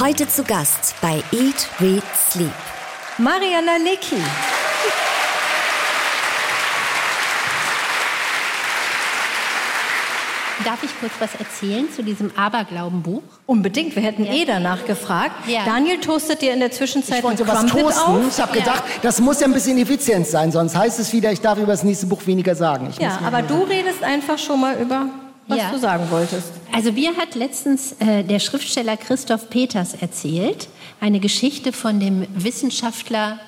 Heute zu Gast bei Eat, Read, Sleep. Mariana Lecki. Darf ich kurz was erzählen zu diesem Aberglaubenbuch? Unbedingt, wir hätten ja. eh danach gefragt. Ja. Daniel toastet dir in der Zwischenzeit ich wollte was toasten. Auf. Ich habe gedacht, das muss ja ein bisschen effizient sein, sonst heißt es wieder, ich darf über das nächste Buch weniger sagen. Ich ja, aber du redest einfach schon mal über was ja. du sagen wolltest. Also mir hat letztens äh, der Schriftsteller Christoph Peters erzählt, eine Geschichte von dem Wissenschaftler,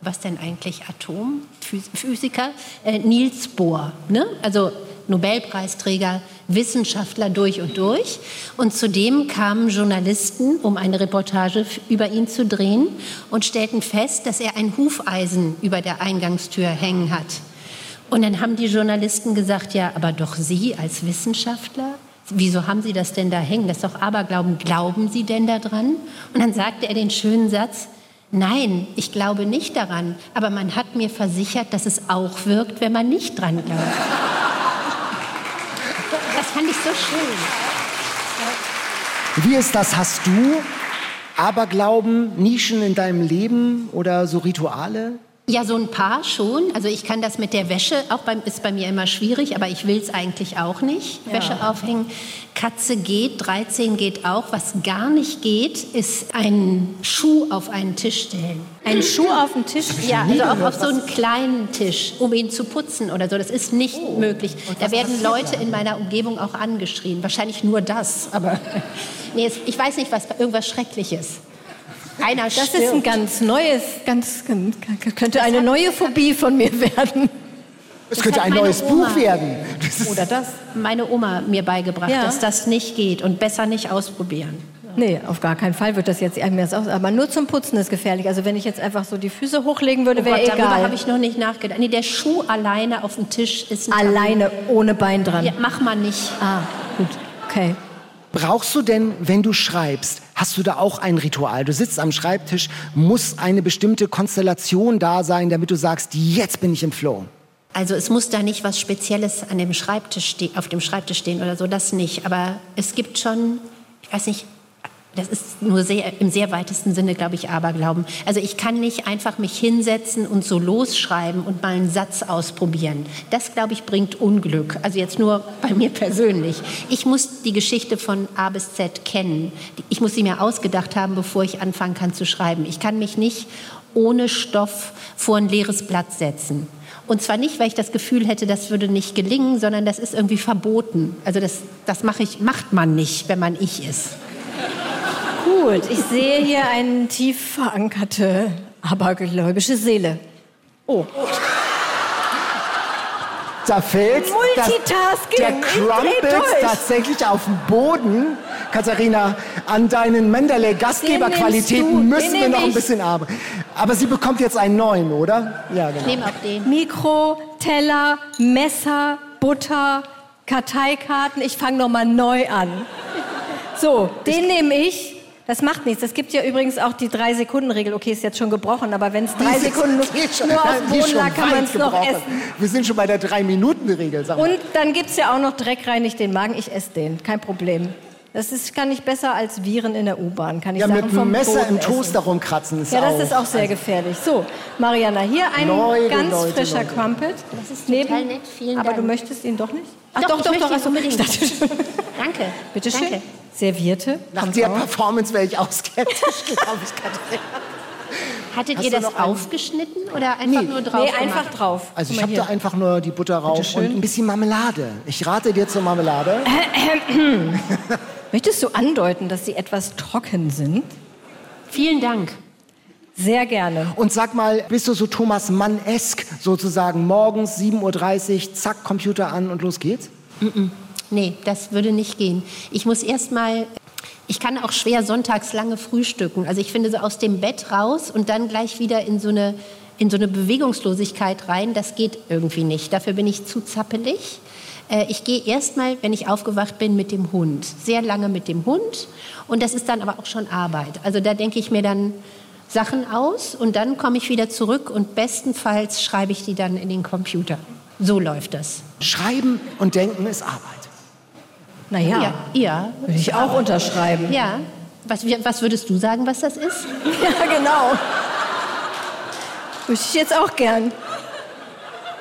was denn eigentlich Atomphysiker, äh, Niels Bohr. Ne? Also Nobelpreisträger, Wissenschaftler durch und durch. Und zudem kamen Journalisten, um eine Reportage über ihn zu drehen und stellten fest, dass er ein Hufeisen über der Eingangstür hängen hat. Und dann haben die Journalisten gesagt, ja, aber doch Sie als Wissenschaftler, wieso haben Sie das denn da hängen? Das ist doch Aberglauben. Glauben Sie denn daran? Und dann sagte er den schönen Satz, Nein, ich glaube nicht daran, aber man hat mir versichert, dass es auch wirkt, wenn man nicht dran glaubt so schön. Wie ist das? Hast du Aberglauben, Nischen in deinem Leben oder so Rituale? Ja, so ein paar schon. Also ich kann das mit der Wäsche, auch beim, ist bei mir immer schwierig, aber ich will es eigentlich auch nicht. Ja. Wäsche aufhängen. Katze geht, 13 geht auch. Was gar nicht geht, ist einen Schuh auf einen Tisch stellen. Ein Schuh auf den Tisch? Ja, also auch auf so einen kleinen Tisch, um ihn zu putzen oder so. Das ist nicht oh. möglich. Da werden Leute in meiner Umgebung auch angeschrien. Wahrscheinlich nur das, aber nee, ich weiß nicht, was irgendwas Schreckliches. Einer das stirbt. ist ein ganz neues, ganz, könnte eine neue Phobie von mir werden. Es könnte ein neues Oma, Buch werden. Das Oder das. Meine Oma mir beigebracht, ja. dass das nicht geht und besser nicht ausprobieren. Nee, auf gar keinen Fall wird das jetzt mehr aus. Aber nur zum Putzen ist gefährlich. Also wenn ich jetzt einfach so die Füße hochlegen würde, oh wäre egal. Darüber habe ich noch nicht nachgedacht. Nee, der Schuh alleine auf dem Tisch ist ein Alleine, ohne Bein dran. Ja, mach mal nicht. Ah, gut. Okay. Brauchst du denn, wenn du schreibst, hast du da auch ein Ritual? Du sitzt am Schreibtisch, muss eine bestimmte Konstellation da sein, damit du sagst, jetzt bin ich im Flow. Also es muss da nicht was Spezielles an dem Schreibtisch auf dem Schreibtisch stehen oder so, das nicht. Aber es gibt schon, ich weiß nicht, das ist nur sehr, im sehr weitesten Sinne, glaube ich, Aberglauben. Also ich kann nicht einfach mich hinsetzen und so losschreiben und mal einen Satz ausprobieren. Das, glaube ich, bringt Unglück. Also jetzt nur bei mir persönlich. Ich muss die Geschichte von A bis Z kennen. Ich muss sie mir ausgedacht haben, bevor ich anfangen kann zu schreiben. Ich kann mich nicht ohne Stoff vor ein leeres Blatt setzen. Und zwar nicht, weil ich das Gefühl hätte, das würde nicht gelingen, sondern das ist irgendwie verboten. Also das, das mache ich, macht man nicht, wenn man ich ist. Gut, ich sehe hier eine tief verankerte, abergläubische Seele. Oh. Da fällt Multitasking. der Crumpet tatsächlich auf den Boden. Katharina, an deinen Mendeley-Gastgeberqualitäten müssen wir noch ein bisschen arbeiten. Aber sie bekommt jetzt einen neuen, oder? Ja, genau. Nehmen auch den. Mikro, Teller, Messer, Butter, Karteikarten. Ich fange noch mal neu an. So, den nehme ich. Das macht nichts. Es gibt ja übrigens auch die Drei-Sekunden-Regel. Okay, ist jetzt schon gebrochen, aber wenn es drei Sekunden nur, schon, nur auf dem Boden lag, kann man es noch gebrochen. essen. Wir sind schon bei der Drei-Minuten-Regel. sag mal. Und dann gibt es ja auch noch Dreck reinigt den Magen. Ich esse den, kein Problem. Das ist, kann ich besser als Viren in der U-Bahn. Kann ich Ja, mit vom einem Messer Boden im Toaster essen. rumkratzen ist Ja, das auch. ist auch sehr gefährlich. So, Mariana, hier ein Leute, ganz Leute, frischer Leute. Crumpet. Das ist total nett, vielen Aber Dank. du möchtest ihn doch nicht? Ach, Doch, ich möchte ihn achso, unbedingt. Ich dachte schon. Danke. Bitte schön. Danke. Servierte. Nach der auch. Performance wäre ich auch skeptisch, glaube ich, Katrin. Hattet Hast ihr das aufgeschnitten oder einfach Nee. nur drauf Nee, gemacht? einfach drauf. Also ich habe da einfach nur die Butter rauf und ein bisschen Marmelade. Ich rate dir zur Marmelade. Möchtest du andeuten, dass sie etwas trocken sind? Vielen Dank. Sehr gerne. Und sag mal, bist du so Thomas Mann-esk sozusagen morgens 7.30 Uhr, zack, Computer an und los geht's? Nee, das würde nicht gehen. Ich muss erst mal ich kann auch schwer sonntags lange frühstücken. Also ich finde so aus dem Bett raus und dann gleich wieder in so eine in so eine Bewegungslosigkeit rein, das geht irgendwie nicht. Dafür bin ich zu zappelig. Äh, Ich gehe erstmal, wenn ich aufgewacht bin, mit dem Hund. Sehr lange mit dem Hund. Und das ist dann aber auch schon Arbeit. Also da denke ich mir dann Sachen aus und dann komme ich wieder zurück und bestenfalls schreibe ich die dann in den Computer. So läuft das. Schreiben und denken ist Arbeit. Naja, Ja, ja. würde ich auch unterschreiben. Ja. Was, was würdest du sagen, was das ist? Ja, genau. Würde ich jetzt auch gern.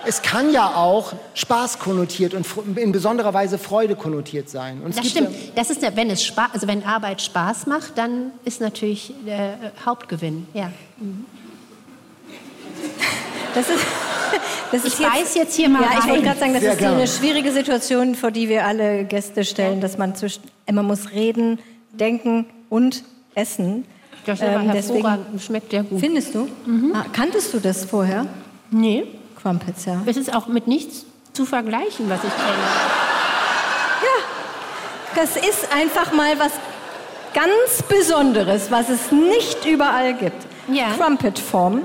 Es kann ja auch Spaß konnotiert und in besonderer Weise Freude konnotiert sein. Und Das stimmt. Ja, Das ist, ja- wenn es Spaß, also wenn Arbeit Spaß macht, dann ist natürlich der äh, Hauptgewinn. Ja. Das ist, das ist Ich beiß jetzt hier mal Ja, ich wollte gerade sagen, das Sehr ist so eine gerne. schwierige Situation, vor die wir alle Gäste stellen, dass man zwischen, man muss reden, denken und essen. Das ist aber Ähm, deswegen- hervorragend. Schmeckt sehr gut. Findest du? Ah, kanntest du das vorher? Nee. Crumpets, ja. Es ist auch mit nichts zu vergleichen, was ich kenne. Das ist einfach mal was ganz Besonderes, was es nicht überall gibt. Ja. Crumpet-Form.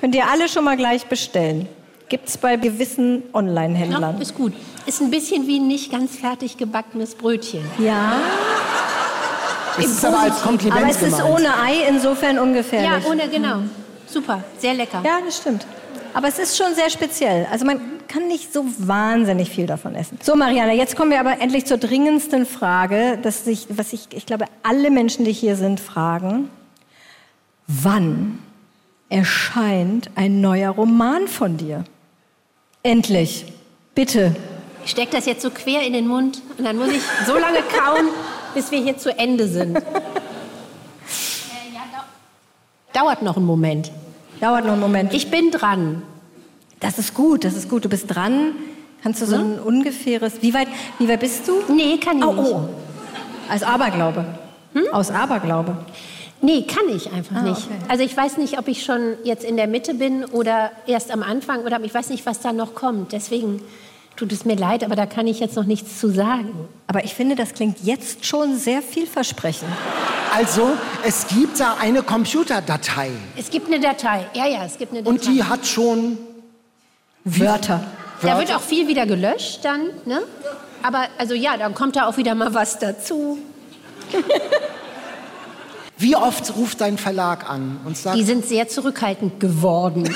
Könnt ihr alle schon mal gleich bestellen. Gibt es bei gewissen Ja, Online-Händlern. ist gut. Ist ein bisschen wie ein nicht ganz fertig gebackenes Brötchen. Ja, es ist aber als Kompliment aber es ist gemeint. ohne Ei, insofern Ja, ungefährlich. ohne, genau. Super, sehr lecker. Ja, das stimmt. Aber es ist schon sehr speziell. Also man kann nicht so wahnsinnig viel davon essen. So, Mariana, jetzt kommen wir aber endlich zur dringendsten Frage, dass sich, was ich, ich glaube, alle Menschen, die hier sind, fragen. Wann erscheint ein neuer Roman von dir? Endlich. Bitte. Ich stecke das jetzt so quer in den Mund und dann muss ich so lange kauen, bis wir hier zu Ende sind. Äh, dauert noch einen Moment. Dauert noch einen Moment. Ich bin dran. das ist gut, das ist gut. Du bist dran. Kannst du so ein ungefähres. Wie weit, wie weit bist du? Nee, kann ich Oh, nicht. oh. Als Aberglaube. Aus Aberglaube. Nee, kann ich einfach Ah, nicht. okay. Also ich weiß nicht, ob ich schon jetzt in der Mitte bin oder erst am Anfang oder ich weiß nicht, was da noch kommt. Deswegen tut es mir leid, aber da kann ich jetzt noch nichts zu sagen. Aber ich finde, das klingt jetzt schon sehr vielversprechend. Also, es gibt da eine Computerdatei Es gibt eine Datei. Ja, ja, es gibt eine Datei. und die hat schon Wörter. da wird auch viel wieder gelöscht dann, ne? Aber also ja, dann kommt da auch wieder mal was dazu. Wie oft ruft dein Verlag an und sagt, Die sind sehr zurückhaltend geworden.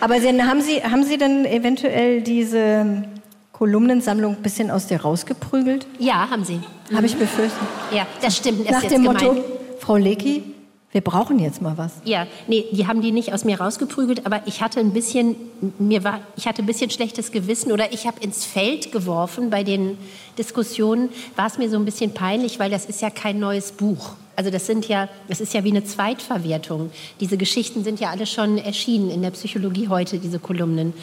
Aber Sie, haben, Sie, haben Sie denn eventuell diese Kolumnensammlung ein bisschen aus dir rausgeprügelt? ja, haben sie. Habe ich befürchtet. Ja, das stimmt. Das Nach ist jetzt dem gemein. Motto, Frau Lecky, wir brauchen jetzt mal was. Ja, nee, die haben die nicht aus mir rausgeprügelt, aber ich hatte ein bisschen, mir war, ich hatte ein bisschen schlechtes Gewissen oder ich habe ins Feld geworfen bei den Diskussionen, war es mir so ein bisschen peinlich, weil das ist ja kein neues Buch. Also das sind ja, das ist ja wie eine Zweitverwertung. Diese Geschichten sind ja alle schon erschienen in der Psychologie heute, diese Kolumnen.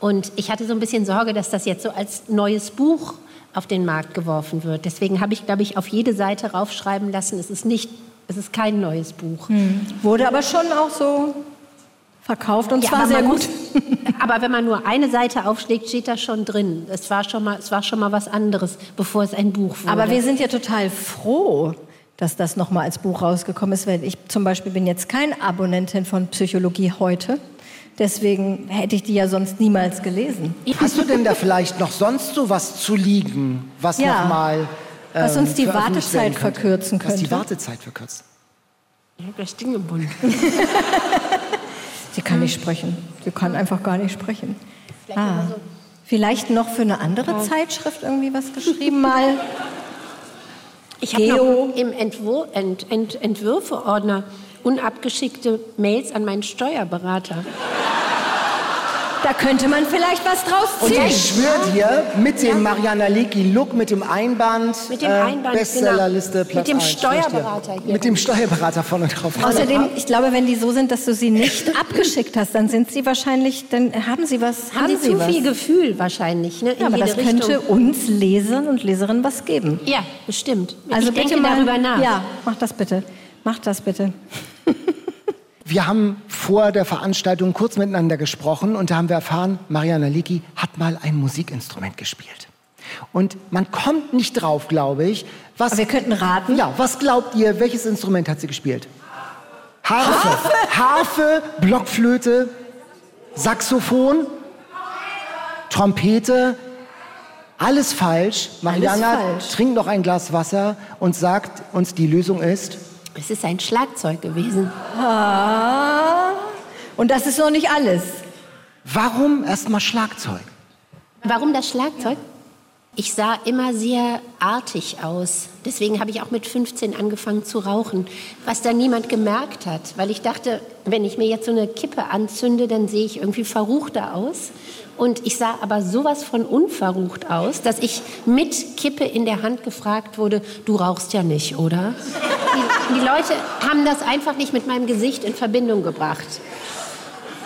Und ich hatte so ein bisschen Sorge, dass das jetzt so als neues Buch auf den Markt geworfen wird. Deswegen habe ich, glaube ich, auf jede Seite raufschreiben lassen, es ist nicht, es ist kein neues Buch. Wurde aber schon auch so verkauft und Ja, zwar sehr gut. Muss, aber wenn man nur eine Seite aufschlägt, steht da schon drin. Es war schon mal, es war schon mal was anderes, bevor es ein Buch wurde. Aber wir sind ja total froh, dass das nochmal als Buch rausgekommen ist, weil ich zum Beispiel bin jetzt kein Abonnentin von Psychologie heute. Deswegen hätte ich die ja sonst niemals gelesen. hast du denn da vielleicht noch sonst so was zu liegen, was Ja. noch mal Was ähm, uns die veröffentlicht werden Wartezeit könnte. verkürzen Was die könnte. Wartezeit verkürzt. Ich habe das Ding gebunden. Sie kann nicht sprechen. Sie kann einfach gar nicht sprechen. Ah. Vielleicht noch für eine andere Zeitschrift irgendwie was geschrieben mal. Ich habe im Entwur Ent Ent Entwürfeordner unabgeschickte Mails an meinen Steuerberater. Da könnte man vielleicht was draus Und ziehen. ich schwöre dir, mit dem Mariana Lecki Look, mit dem Einband, Mit dem äh, Einband, Bestsellerliste, genau. Platz Mit dem eins, schwör ich dir. Steuerberater hier. Mit dem Steuerberater vorne drauf. Außerdem, ich glaube, wenn die so sind, dass du sie nicht abgeschickt hast, dann sind sie wahrscheinlich, dann haben sie was. Haben Sie zu was. viel Gefühl wahrscheinlich, ne? In Ja, aber jede das Richtung. könnte uns Lesern und Leserinnen was geben. Ja, bestimmt. Also ich denke bitte mal, darüber nach. Ja, mach das bitte. Mach das bitte. Wir haben vor der Veranstaltung kurz miteinander gesprochen und da haben wir erfahren, Mariana Lecki hat mal ein Musikinstrument gespielt. Und man kommt nicht drauf, glaube ich. Was, Aber wir könnten raten. Ja, was glaubt ihr, welches Instrument hat sie gespielt? Harfe. Harfe, Blockflöte, Saxophon, Trompete. Alles falsch. Mariana falsch. trinkt noch ein Glas Wasser und sagt uns, die Lösung ist. Es ist ein Schlagzeug gewesen. Ah. Und das ist noch nicht alles. Warum erstmal Schlagzeug? Warum das Schlagzeug? Ich sah immer sehr artig aus. Deswegen habe ich auch mit 15 angefangen zu rauchen, was dann niemand gemerkt hat, weil ich dachte, wenn ich mir jetzt so eine Kippe anzünde, dann sehe ich irgendwie verruchter aus. Und ich sah aber sowas von unverrucht aus, dass ich mit Kippe in der Hand gefragt wurde, du rauchst ja nicht, oder? Die, die Leute haben das einfach nicht mit meinem Gesicht in Verbindung gebracht.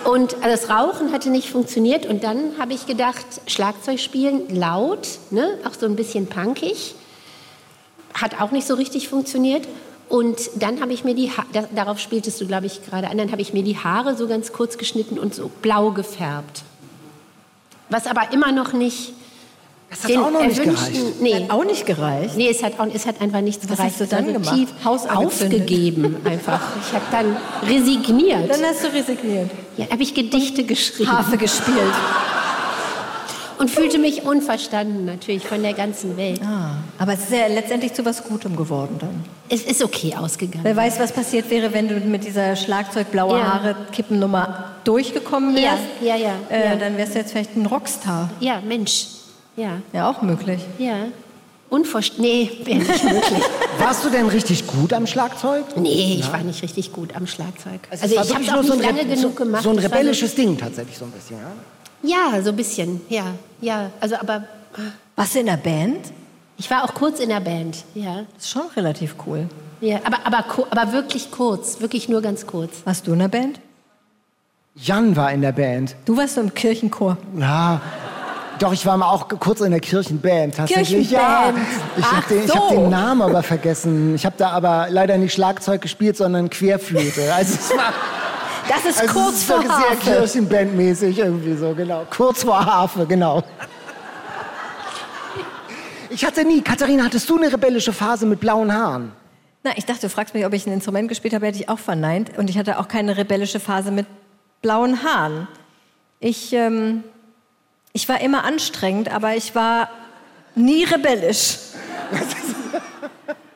Und das Rauchen hatte nicht funktioniert. Und dann habe ich gedacht, Schlagzeug spielen laut, ne? auch so ein bisschen punkig. Hat auch nicht so richtig funktioniert. Und dann habe ich mir die, ha da, darauf spieltest du, glaube ich, gerade an, dann habe ich mir die Haare so ganz kurz geschnitten und so blau gefärbt. Was aber immer noch nicht Das hat auch noch nicht gereicht. Nee, Auch nicht gereicht. nee es, hat auch, es hat einfach nichts Was gereicht. hast du dann gemacht? tief Haus aufgegeben einfach. Ich habe dann resigniert. Dann hast du resigniert. Ja, habe ich Gedichte geschrieben. Harfe gespielt. Und fühlte mich unverstanden natürlich von der ganzen Welt. Ah, aber es ist ja letztendlich zu was Gutem geworden dann. Es ist okay ausgegangen. Wer weiß, was passiert wäre, wenn du mit dieser Schlagzeug-blaue Ja. Haare Kippennummer durchgekommen Ja, wärst. ja, ja, Äh, ja. Dann wärst du jetzt vielleicht ein Rockstar. Ja, Mensch. Ja, Ja, auch möglich. ja. Unverst nee, wäre nicht möglich. Warst du denn richtig gut am Schlagzeug? Nee, ich war nicht richtig gut am Schlagzeug. Also, war ich habe es auch nicht so ein lange Re- genug gemacht. So ein rebellisches Ding tatsächlich so ein bisschen, ja? Ja, so ein bisschen, ja. Ja, also aber Warst du in der Band? ich war auch kurz in der Band, ja. Das ist schon relativ cool. ja aber, aber, aber wirklich kurz, wirklich nur ganz kurz. Warst du in der Band? Jan war in der Band. Du warst so im Kirchenchor. Ja. Doch, ich war mal auch kurz in der Kirchenband tatsächlich. Kirchenband. Ja. Ich Ach habe den, ich so. hab den Namen aber vergessen. Ich habe da aber leider nicht Schlagzeug gespielt, sondern Querflöte. Also es war Das ist also kurz war vor sehr Harfe. Kirchenbandmäßig irgendwie so, genau. Kurz vor Harfe, genau. Ich hatte nie, Katharina, hattest du eine rebellische Phase mit blauen Haaren? Na, ich dachte, du fragst mich, ob ich ein Instrument gespielt habe, hätte ich auch verneint. Und ich hatte auch keine rebellische Phase mit blauen Haaren. Ich, ähm, ich war immer anstrengend, aber ich war nie rebellisch.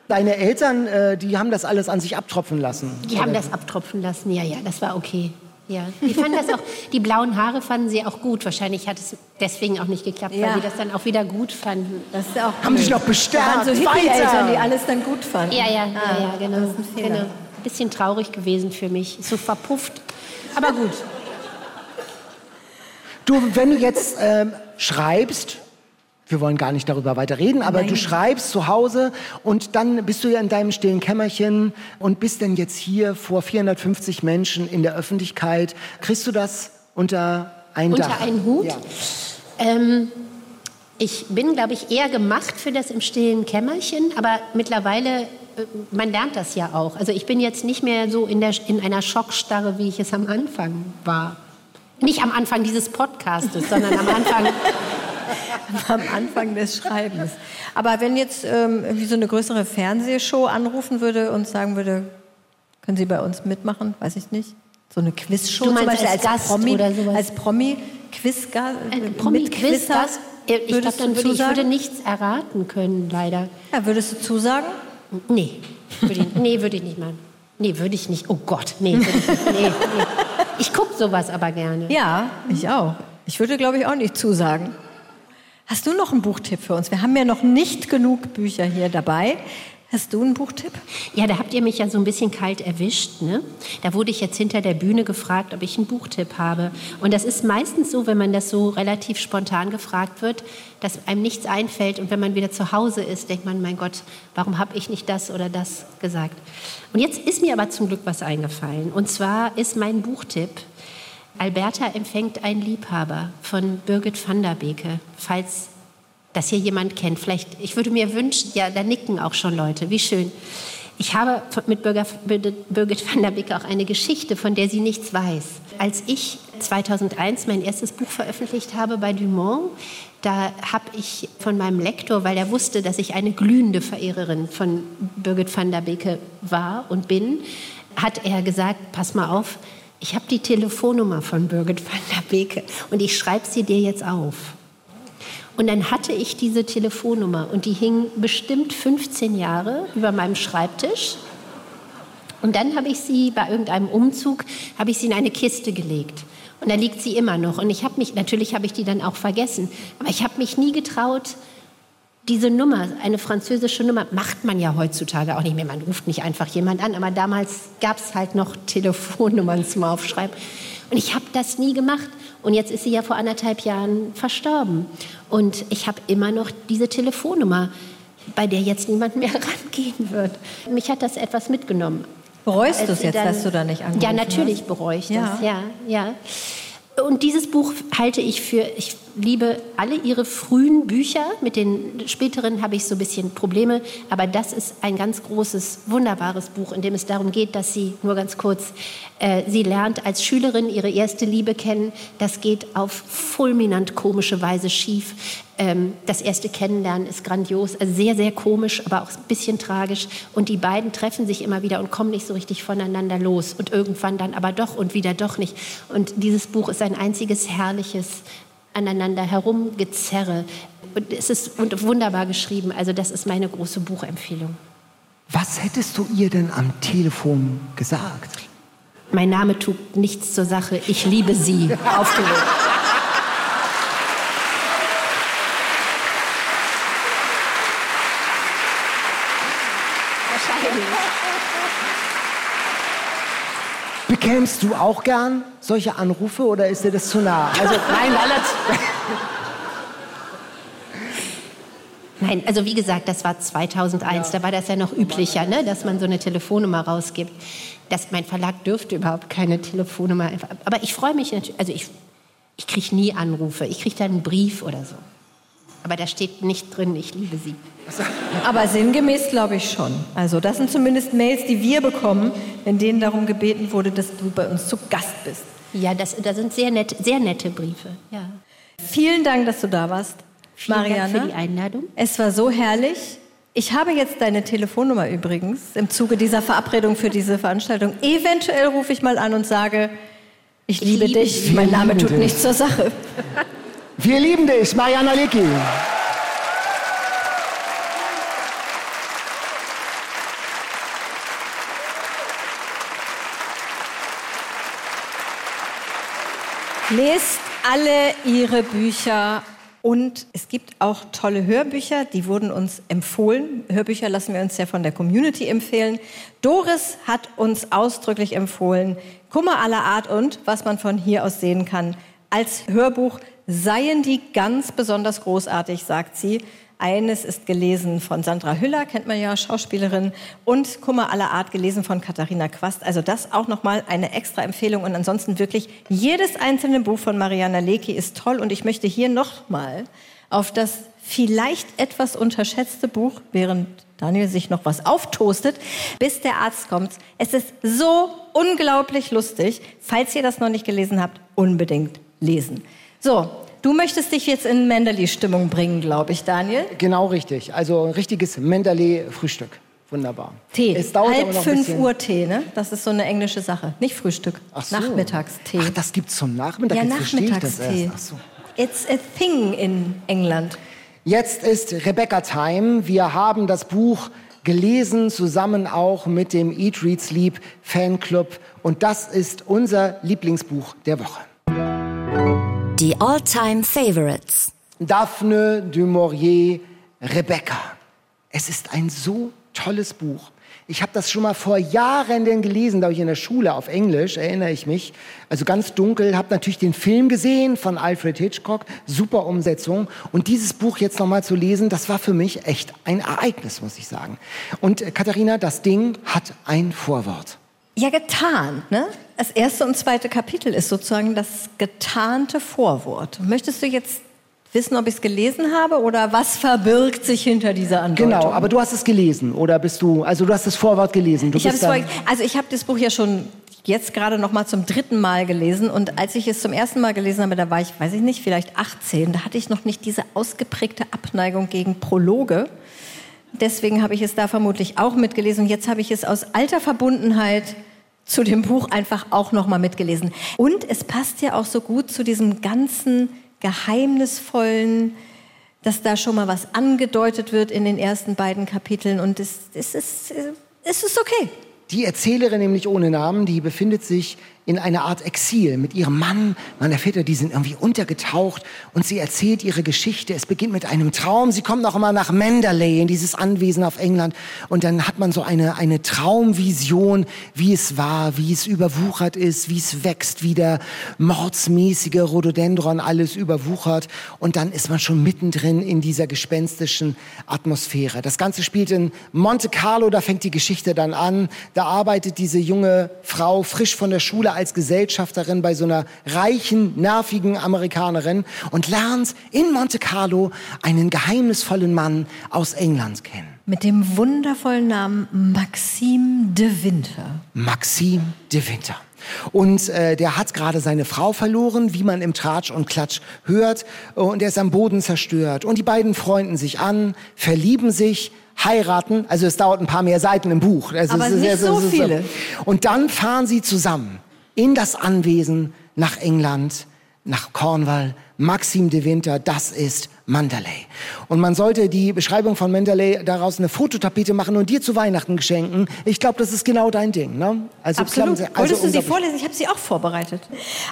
Deine Eltern, äh, die haben das alles an sich abtropfen lassen. Die haben das abtropfen lassen, ja, ja, das war okay. Ja, die fanden das auch, die blauen Haare fanden sie auch gut. Wahrscheinlich hat es deswegen auch nicht geklappt, Ja. weil sie das dann auch wieder gut fanden. Das ist auch Haben sich noch Da bestärkt. waren so. Hippie-Eltern, die alles dann gut fanden. Ja, ja, Ah, ja, ja, genau. Das ist ein genau. Bisschen traurig gewesen für mich, so verpufft. Aber gut. Du, wenn du jetzt ähm, schreibst, wir wollen gar nicht darüber weiter reden, aber du schreibst zu Hause und dann bist du ja in deinem stillen Kämmerchen und bist dann jetzt hier vor 450 Menschen in der Öffentlichkeit. Kriegst du das unter ein Unter Dach? einen Hut? Ja. Ähm, ich bin, glaube ich, eher gemacht für das im stillen Kämmerchen, aber mittlerweile, äh, man lernt das ja auch. Also ich bin jetzt nicht mehr so in, der, in einer Schockstarre, wie ich es am Anfang war. Nicht am Anfang dieses Podcastes, sondern am Anfang. am Anfang des Schreibens. Aber wenn jetzt ähm, irgendwie so eine größere Fernsehshow anrufen würde und sagen würde, können Sie bei uns mitmachen? Weiß ich nicht. So eine Quizshow zum Beispiel als Gast Promi, oder sowas? als Promi Quizgast, Ein Promi-Quizgast? Ich glaube, dann würde ich würde nichts erraten können, leider. Ja, würdest du zusagen? Nee, würde ich, nee, würde ich nicht machen. Nee, würde ich nicht. Oh Gott, nee, würde ich nicht. Nee, nee. Ich gucke sowas aber gerne. Ja, ich auch. Ich würde, glaube ich, auch nicht zusagen. Hast du noch einen Buchtipp für uns? Wir haben ja noch nicht genug Bücher hier dabei. Hast du einen Buchtipp? Ja, da habt ihr mich ja so ein bisschen kalt erwischt. Ne? Da wurde ich jetzt hinter der Bühne gefragt, ob ich einen Buchtipp habe. Und das ist meistens so, wenn man das so relativ spontan gefragt wird, dass einem nichts einfällt. Und wenn man wieder zu Hause ist, denkt man, mein Gott, warum habe ich nicht das oder das gesagt? Und jetzt ist mir aber zum Glück was eingefallen. Und zwar ist mein Buchtipp Alberta empfängt einen Liebhaber von Birgit van der Beke, falls das hier jemand kennt. Vielleicht, ich würde mir wünschen, ja, da nicken auch schon Leute, wie schön. Ich habe mit Birgit van der Beek auch eine Geschichte, von der sie nichts weiß. Als ich 2001 mein erstes Buch veröffentlicht habe bei Dumont, da habe ich von meinem Lektor, weil er wusste, dass ich eine glühende Verehrerin von Birgit van der Beke war und bin, hat er gesagt, pass mal auf, ich habe die Telefonnummer von Birgit van der Beke und ich schreibe sie dir jetzt auf. Und dann hatte ich diese Telefonnummer und die hing bestimmt 15 Jahre über meinem Schreibtisch. Und dann habe ich sie bei irgendeinem Umzug, habe ich sie in eine Kiste gelegt. Und da liegt sie immer noch. Und ich habe mich, natürlich habe ich die dann auch vergessen, aber ich habe mich nie getraut, diese Nummer, eine französische Nummer, macht man ja heutzutage auch nicht mehr. Man ruft nicht einfach jemand an, aber damals gab es halt noch Telefonnummern zum Aufschreiben. Und ich habe das nie gemacht. Und jetzt ist sie ja vor anderthalb Jahren verstorben. Und ich habe immer noch diese Telefonnummer, bei der jetzt niemand mehr rangehen wird. Mich hat das etwas mitgenommen. Bereust du es jetzt, dann, dass du da nicht angerufen Ja, natürlich bereue ich ja. das. Ja, ja. Und dieses Buch halte ich für, ich liebe alle ihre frühen Bücher. Mit den späteren habe ich so ein bisschen Probleme. Aber das ist ein ganz großes, wunderbares Buch, in dem es darum geht, dass sie, nur ganz kurz, äh, sie lernt als Schülerin ihre erste Liebe kennen. Das geht auf fulminant komische Weise schief. Ähm, das erste Kennenlernen ist grandios, also sehr, sehr komisch, aber auch ein bisschen tragisch. Und die beiden treffen sich immer wieder und kommen nicht so richtig voneinander los. Und irgendwann dann aber doch und wieder doch nicht. Und dieses Buch ist ein einziges herrliches aneinander herumgezerre. Und es ist wunderbar geschrieben. Also das ist meine große Buchempfehlung. Was hättest du ihr denn am Telefon gesagt? Mein Name tut nichts zur Sache. Ich liebe sie. Aufgelegt. Bekämst du auch gern solche Anrufe oder ist dir das zu nah? Also, nein, alles. Nein, also wie gesagt, das war 2001, ja. da war das ja noch üblicher, ne, dass man so eine Telefonnummer rausgibt. Das, mein Verlag dürfte überhaupt keine Telefonnummer. Aber ich freue mich natürlich, also ich, ich kriege nie Anrufe, ich kriege dann einen Brief oder so. Aber da steht nicht drin, ich liebe sie. Aber sinngemäß glaube ich schon. Also das sind zumindest Mails, die wir bekommen, in denen darum gebeten wurde, dass du bei uns zu Gast bist. Ja, das, das sind sehr, nett, sehr nette Briefe. Ja. Vielen Dank, dass du da warst, Vielen Marianne. Dank für die Einladung. Es war so herrlich. Ich habe jetzt deine Telefonnummer übrigens im Zuge dieser Verabredung für diese Veranstaltung. Eventuell rufe ich mal an und sage, ich, ich liebe, liebe, dich. Mein Name tut nichts zur Sache. Wir lieben dich, Mariana Lecki. Lest alle ihre Bücher und es gibt auch tolle Hörbücher, die wurden uns empfohlen. Hörbücher lassen wir uns ja von der Community empfehlen. Doris hat uns ausdrücklich empfohlen, Kummer aller Art und, was man von hier aus sehen kann, als Hörbuch seien die ganz besonders großartig, sagt sie. Eines ist gelesen von Sandra Hüller, kennt man ja, Schauspielerin, und Kummer aller Art gelesen von Katharina Quast. Also das auch nochmal eine extra Empfehlung. Und ansonsten wirklich jedes einzelne Buch von Mariana Lecki ist toll. Und ich möchte hier nochmal auf das vielleicht etwas unterschätzte Buch, während Daniel sich noch was auftoastet, bis der Arzt kommt. Es ist so unglaublich lustig. Falls ihr das noch nicht gelesen habt, unbedingt lesen. So, Du möchtest dich jetzt in Menderli-Stimmung bringen, glaube ich, Daniel. Genau richtig. Also ein richtiges Menderli-Frühstück. Wunderbar. Tee. Es dauert Halb fünf Uhr Tee, ne? Das ist so eine englische Sache. Nicht Frühstück. Ach so. Nachmittagstee. Ach, das gibt's zum Nachmittag. Ja, Nachmittagstee. So. it's a thing in England. Jetzt ist Rebecca Time. Wir haben das Buch gelesen, zusammen auch mit dem Eat Read Sleep Fanclub. Und das ist unser Lieblingsbuch der Woche. Die All-Time Favorites. Daphne du Maurier, Rebecca. Es ist ein so tolles Buch. Ich habe das schon mal vor Jahren denn gelesen, da ich in der Schule auf Englisch, erinnere ich mich. Also ganz dunkel, habe natürlich den Film gesehen von Alfred Hitchcock, super Umsetzung. Und dieses Buch jetzt nochmal zu lesen, das war für mich echt ein Ereignis, muss ich sagen. Und äh, Katharina, das Ding hat ein Vorwort. Ja, getan. Ne? Das erste und zweite Kapitel ist sozusagen das getarnte Vorwort. Möchtest du jetzt wissen, ob ich es gelesen habe oder was verbirgt sich hinter dieser Andeutung? Genau, aber du hast es gelesen oder bist du, also du hast das Vorwort gelesen. Du ich bist vor, also ich habe das Buch ja schon jetzt gerade noch mal zum dritten Mal gelesen und als ich es zum ersten Mal gelesen habe, da war ich, weiß ich nicht, vielleicht 18, da hatte ich noch nicht diese ausgeprägte Abneigung gegen Prologe. Deswegen habe ich es da vermutlich auch mitgelesen und jetzt habe ich es aus alter Verbundenheit zu dem Buch einfach auch noch mal mitgelesen. Und es passt ja auch so gut zu diesem ganzen geheimnisvollen, dass da schon mal was angedeutet wird in den ersten beiden Kapiteln und es, es, ist, es ist okay. Die Erzählerin, nämlich ohne Namen, die befindet sich in einer Art Exil mit ihrem Mann. Man erfährt ja, die sind irgendwie untergetaucht und sie erzählt ihre Geschichte. Es beginnt mit einem Traum. Sie kommt noch immer nach Mandalay in dieses Anwesen auf England und dann hat man so eine, eine Traumvision, wie es war, wie es überwuchert ist, wie es wächst, wie der mordsmäßige Rhododendron alles überwuchert und dann ist man schon mittendrin in dieser gespenstischen Atmosphäre. Das Ganze spielt in Monte Carlo, da fängt die Geschichte dann an. Da arbeitet diese junge Frau frisch von der Schule als Gesellschafterin bei so einer reichen, nervigen Amerikanerin und lernt in Monte Carlo einen geheimnisvollen Mann aus England kennen. Mit dem wundervollen Namen Maxime de Winter. Maxime de Winter. Und äh, der hat gerade seine Frau verloren, wie man im Tratsch und Klatsch hört. Und er ist am Boden zerstört. Und die beiden freunden sich an, verlieben sich, heiraten. Also es dauert ein paar mehr Seiten im Buch. Also Aber nicht sehr, so viele. Und dann fahren sie zusammen in das Anwesen nach England, nach Cornwall. Maxim de Winter, das ist Mandalay. Und man sollte die Beschreibung von Mandalay daraus eine Fototapete machen und dir zu Weihnachten geschenken. Ich glaube, das ist genau dein Ding. Ne? Also Absolut. Also Wolltest du sie vorlesen? Ich habe sie auch vorbereitet.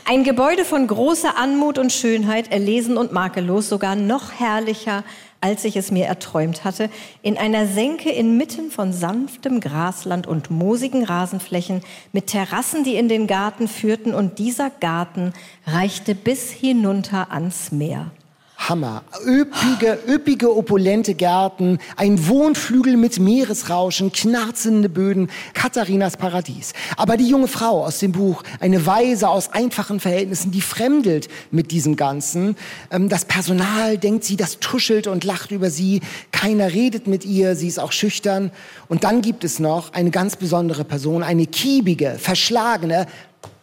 Ein Gebäude von großer Anmut und Schönheit, erlesen und makellos, sogar noch herrlicher als ich es mir erträumt hatte, in einer Senke inmitten von sanftem Grasland und moosigen Rasenflächen mit Terrassen, die in den Garten führten, und dieser Garten reichte bis hinunter ans Meer. Hammer. Üppige, üppige, opulente Gärten, ein Wohnflügel mit Meeresrauschen, knarzende Böden, Katharinas Paradies. Aber die junge Frau aus dem Buch, eine Weise aus einfachen Verhältnissen, die fremdelt mit diesem Ganzen. Ähm, das Personal denkt sie, das tuschelt und lacht über sie. Keiner redet mit ihr, sie ist auch schüchtern. Und dann gibt es noch eine ganz besondere Person, eine kiebige, verschlagene,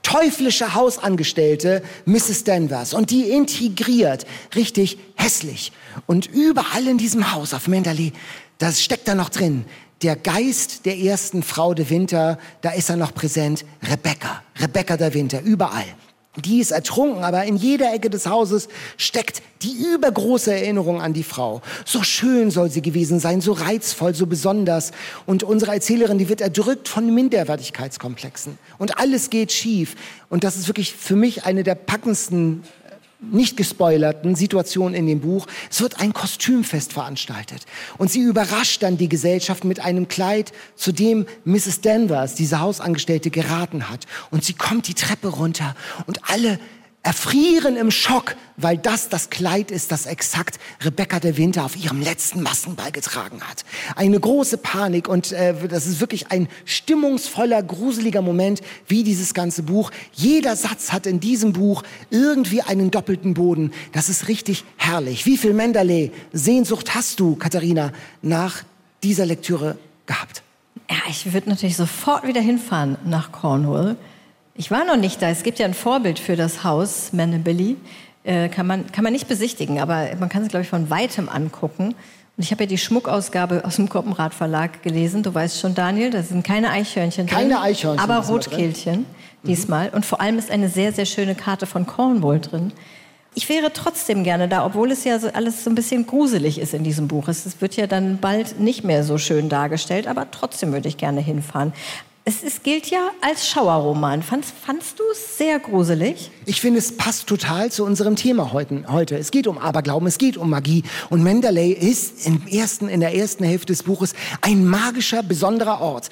teuflische Hausangestellte Mrs. Danvers und die integriert richtig hässlich. Und überall in diesem Haus auf Menderley, das steckt da noch drin. Der Geist der ersten Frau de Winter, da ist er noch präsent. Rebecca, Rebecca der Winter, überall. Die ist ertrunken, aber in jeder Ecke des Hauses steckt die übergroße Erinnerung an die Frau. So schön soll sie gewesen sein, so reizvoll, so besonders. Und unsere Erzählerin, die wird erdrückt von Minderwertigkeitskomplexen. Und alles geht schief. Und das ist wirklich für mich eine der packendsten nicht gespoilerten Situation in dem Buch. Es wird ein Kostümfest veranstaltet. Und sie überrascht dann die Gesellschaft mit einem Kleid, zu dem Mrs. Danvers, diese Hausangestellte, geraten hat. Und sie kommt die Treppe runter und alle erfrieren im Schock, weil das das Kleid ist, das exakt Rebecca de Winter auf ihrem letzten Massenball getragen hat. Eine große Panik und äh, das ist wirklich ein stimmungsvoller, gruseliger Moment, wie dieses ganze Buch. Jeder Satz hat in diesem Buch irgendwie einen doppelten Boden. Das ist richtig herrlich. Wie viel Menderley Sehnsucht hast du, Katharina, nach dieser Lektüre gehabt? Ja, ich würde natürlich sofort wieder hinfahren nach Cornwall. Ich war noch nicht da. Es gibt ja ein Vorbild für das Haus Mannabilly. Äh, kann, man, kann man nicht besichtigen, aber man kann es, glaube ich, von weitem angucken. Und ich habe ja die Schmuckausgabe aus dem Koppenrad Verlag gelesen. Du weißt schon, Daniel, da sind keine Eichhörnchen drin. Keine Eichhörnchen. Aber Rotkehlchen diesmal. Und vor allem ist eine sehr, sehr schöne Karte von Cornwall drin. ich wäre trotzdem gerne da, obwohl es ja so alles so ein bisschen gruselig ist in diesem Buch. Es wird ja dann bald nicht mehr so schön dargestellt, aber trotzdem würde ich gerne hinfahren. Es ist, gilt ja als Schauerroman. Fandst, fandst du es sehr gruselig? Ich finde, es passt total zu unserem Thema heute, heute. Es geht um Aberglauben, es geht um Magie. Und Mendeley ist im ersten, in der ersten Hälfte des Buches ein magischer, besonderer Ort.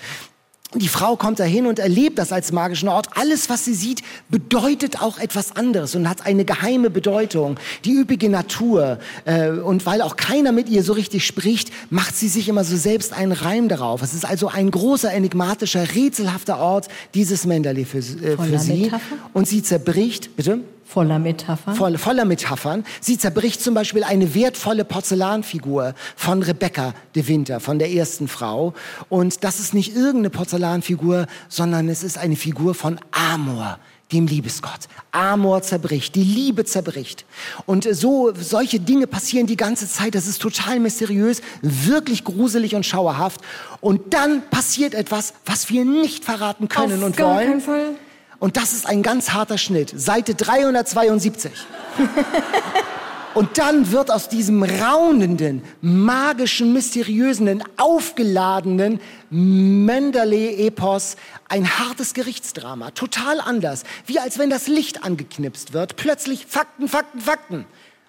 Die Frau kommt dahin und erlebt das als magischen Ort. Alles, was sie sieht, bedeutet auch etwas anderes und hat eine geheime Bedeutung. Die üppige Natur. Äh, und weil auch keiner mit ihr so richtig spricht, macht sie sich immer so selbst einen Reim darauf. Es ist also ein großer, enigmatischer, rätselhafter Ort, dieses Menderle für, äh, für sie. Metapher? Und sie zerbricht, bitte? Voller Metaphern. Voll, voller Metaphern. Sie zerbricht zum Beispiel eine wertvolle Porzellanfigur von Rebecca de Winter, von der ersten Frau. Und das ist nicht irgendeine Porzellanfigur, sondern es ist eine Figur von Amor, dem Liebesgott. Amor zerbricht, die Liebe zerbricht. Und so, solche Dinge passieren die ganze Zeit. Das ist total mysteriös, wirklich gruselig und schauerhaft. Und dann passiert etwas, was wir nicht verraten können Auf und gar wollen. keinen Fall. Und das ist ein ganz harter Schnitt. Seite 372. Und dann wird aus diesem raunenden, magischen, mysteriösen, aufgeladenen Mendeley-Epos ein hartes Gerichtsdrama. Total anders. Wie als wenn das Licht angeknipst wird. Plötzlich Fakten, Fakten, Fakten.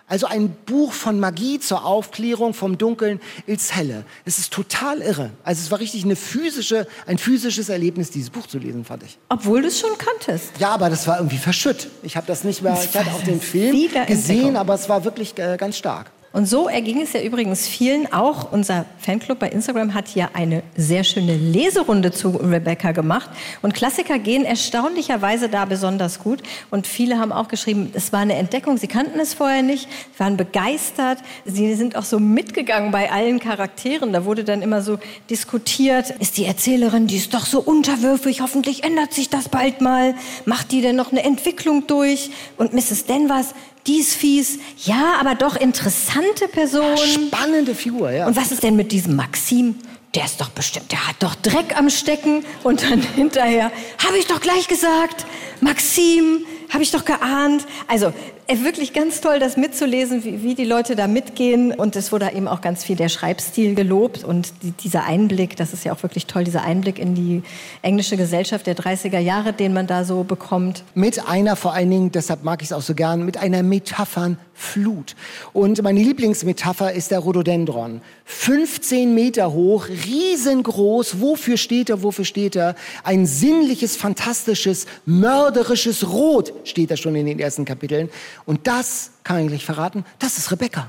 Also ein Buch von Magie zur Aufklärung vom Dunkeln ins Helle. Es ist total irre. Also es war richtig eine physische, ein physisches Erlebnis, dieses Buch zu lesen, fand ich. Obwohl du es schon kanntest. Ja, aber das war irgendwie verschütt. Ich habe das nicht mehr, ich hatte auch den Film gesehen, aber es war wirklich äh, ganz stark. Und so erging es ja übrigens vielen auch. Unser Fanclub bei Instagram hat ja eine sehr schöne Leserunde zu Rebecca gemacht. Und Klassiker gehen erstaunlicherweise da besonders gut. Und viele haben auch geschrieben, es war eine Entdeckung. Sie kannten es vorher nicht, waren begeistert. Sie sind auch so mitgegangen bei allen Charakteren. Da wurde dann immer so diskutiert, ist die Erzählerin, die ist doch so unterwürfig. Hoffentlich ändert sich das bald mal. Macht die denn noch eine Entwicklung durch? Und Mrs. Denvers, die ist fies. Ja, aber doch interessante Person. Spannende Figur, ja. Und was ist denn mit diesem Maxim? Der ist doch bestimmt, der hat doch Dreck am Stecken. Und dann hinterher, habe ich doch gleich gesagt, Maxim, habe ich doch geahnt. Also wirklich ganz toll, das mitzulesen, wie, wie die Leute da mitgehen. Und es wurde eben auch ganz viel der Schreibstil gelobt und die, dieser Einblick, das ist ja auch wirklich toll, dieser Einblick in die englische Gesellschaft der 30er Jahre, den man da so bekommt. Mit einer vor allen Dingen, deshalb mag ich es auch so gern, mit einer Metaphernflut. Und meine Lieblingsmetapher ist der Rhododendron. 15 Meter hoch, riesengroß. Wofür steht er, wofür steht er? Ein sinnliches, fantastisches, mörderisches Rot steht da schon in den ersten Kapiteln. Und das, kann ich gleich verraten, das ist Rebecca.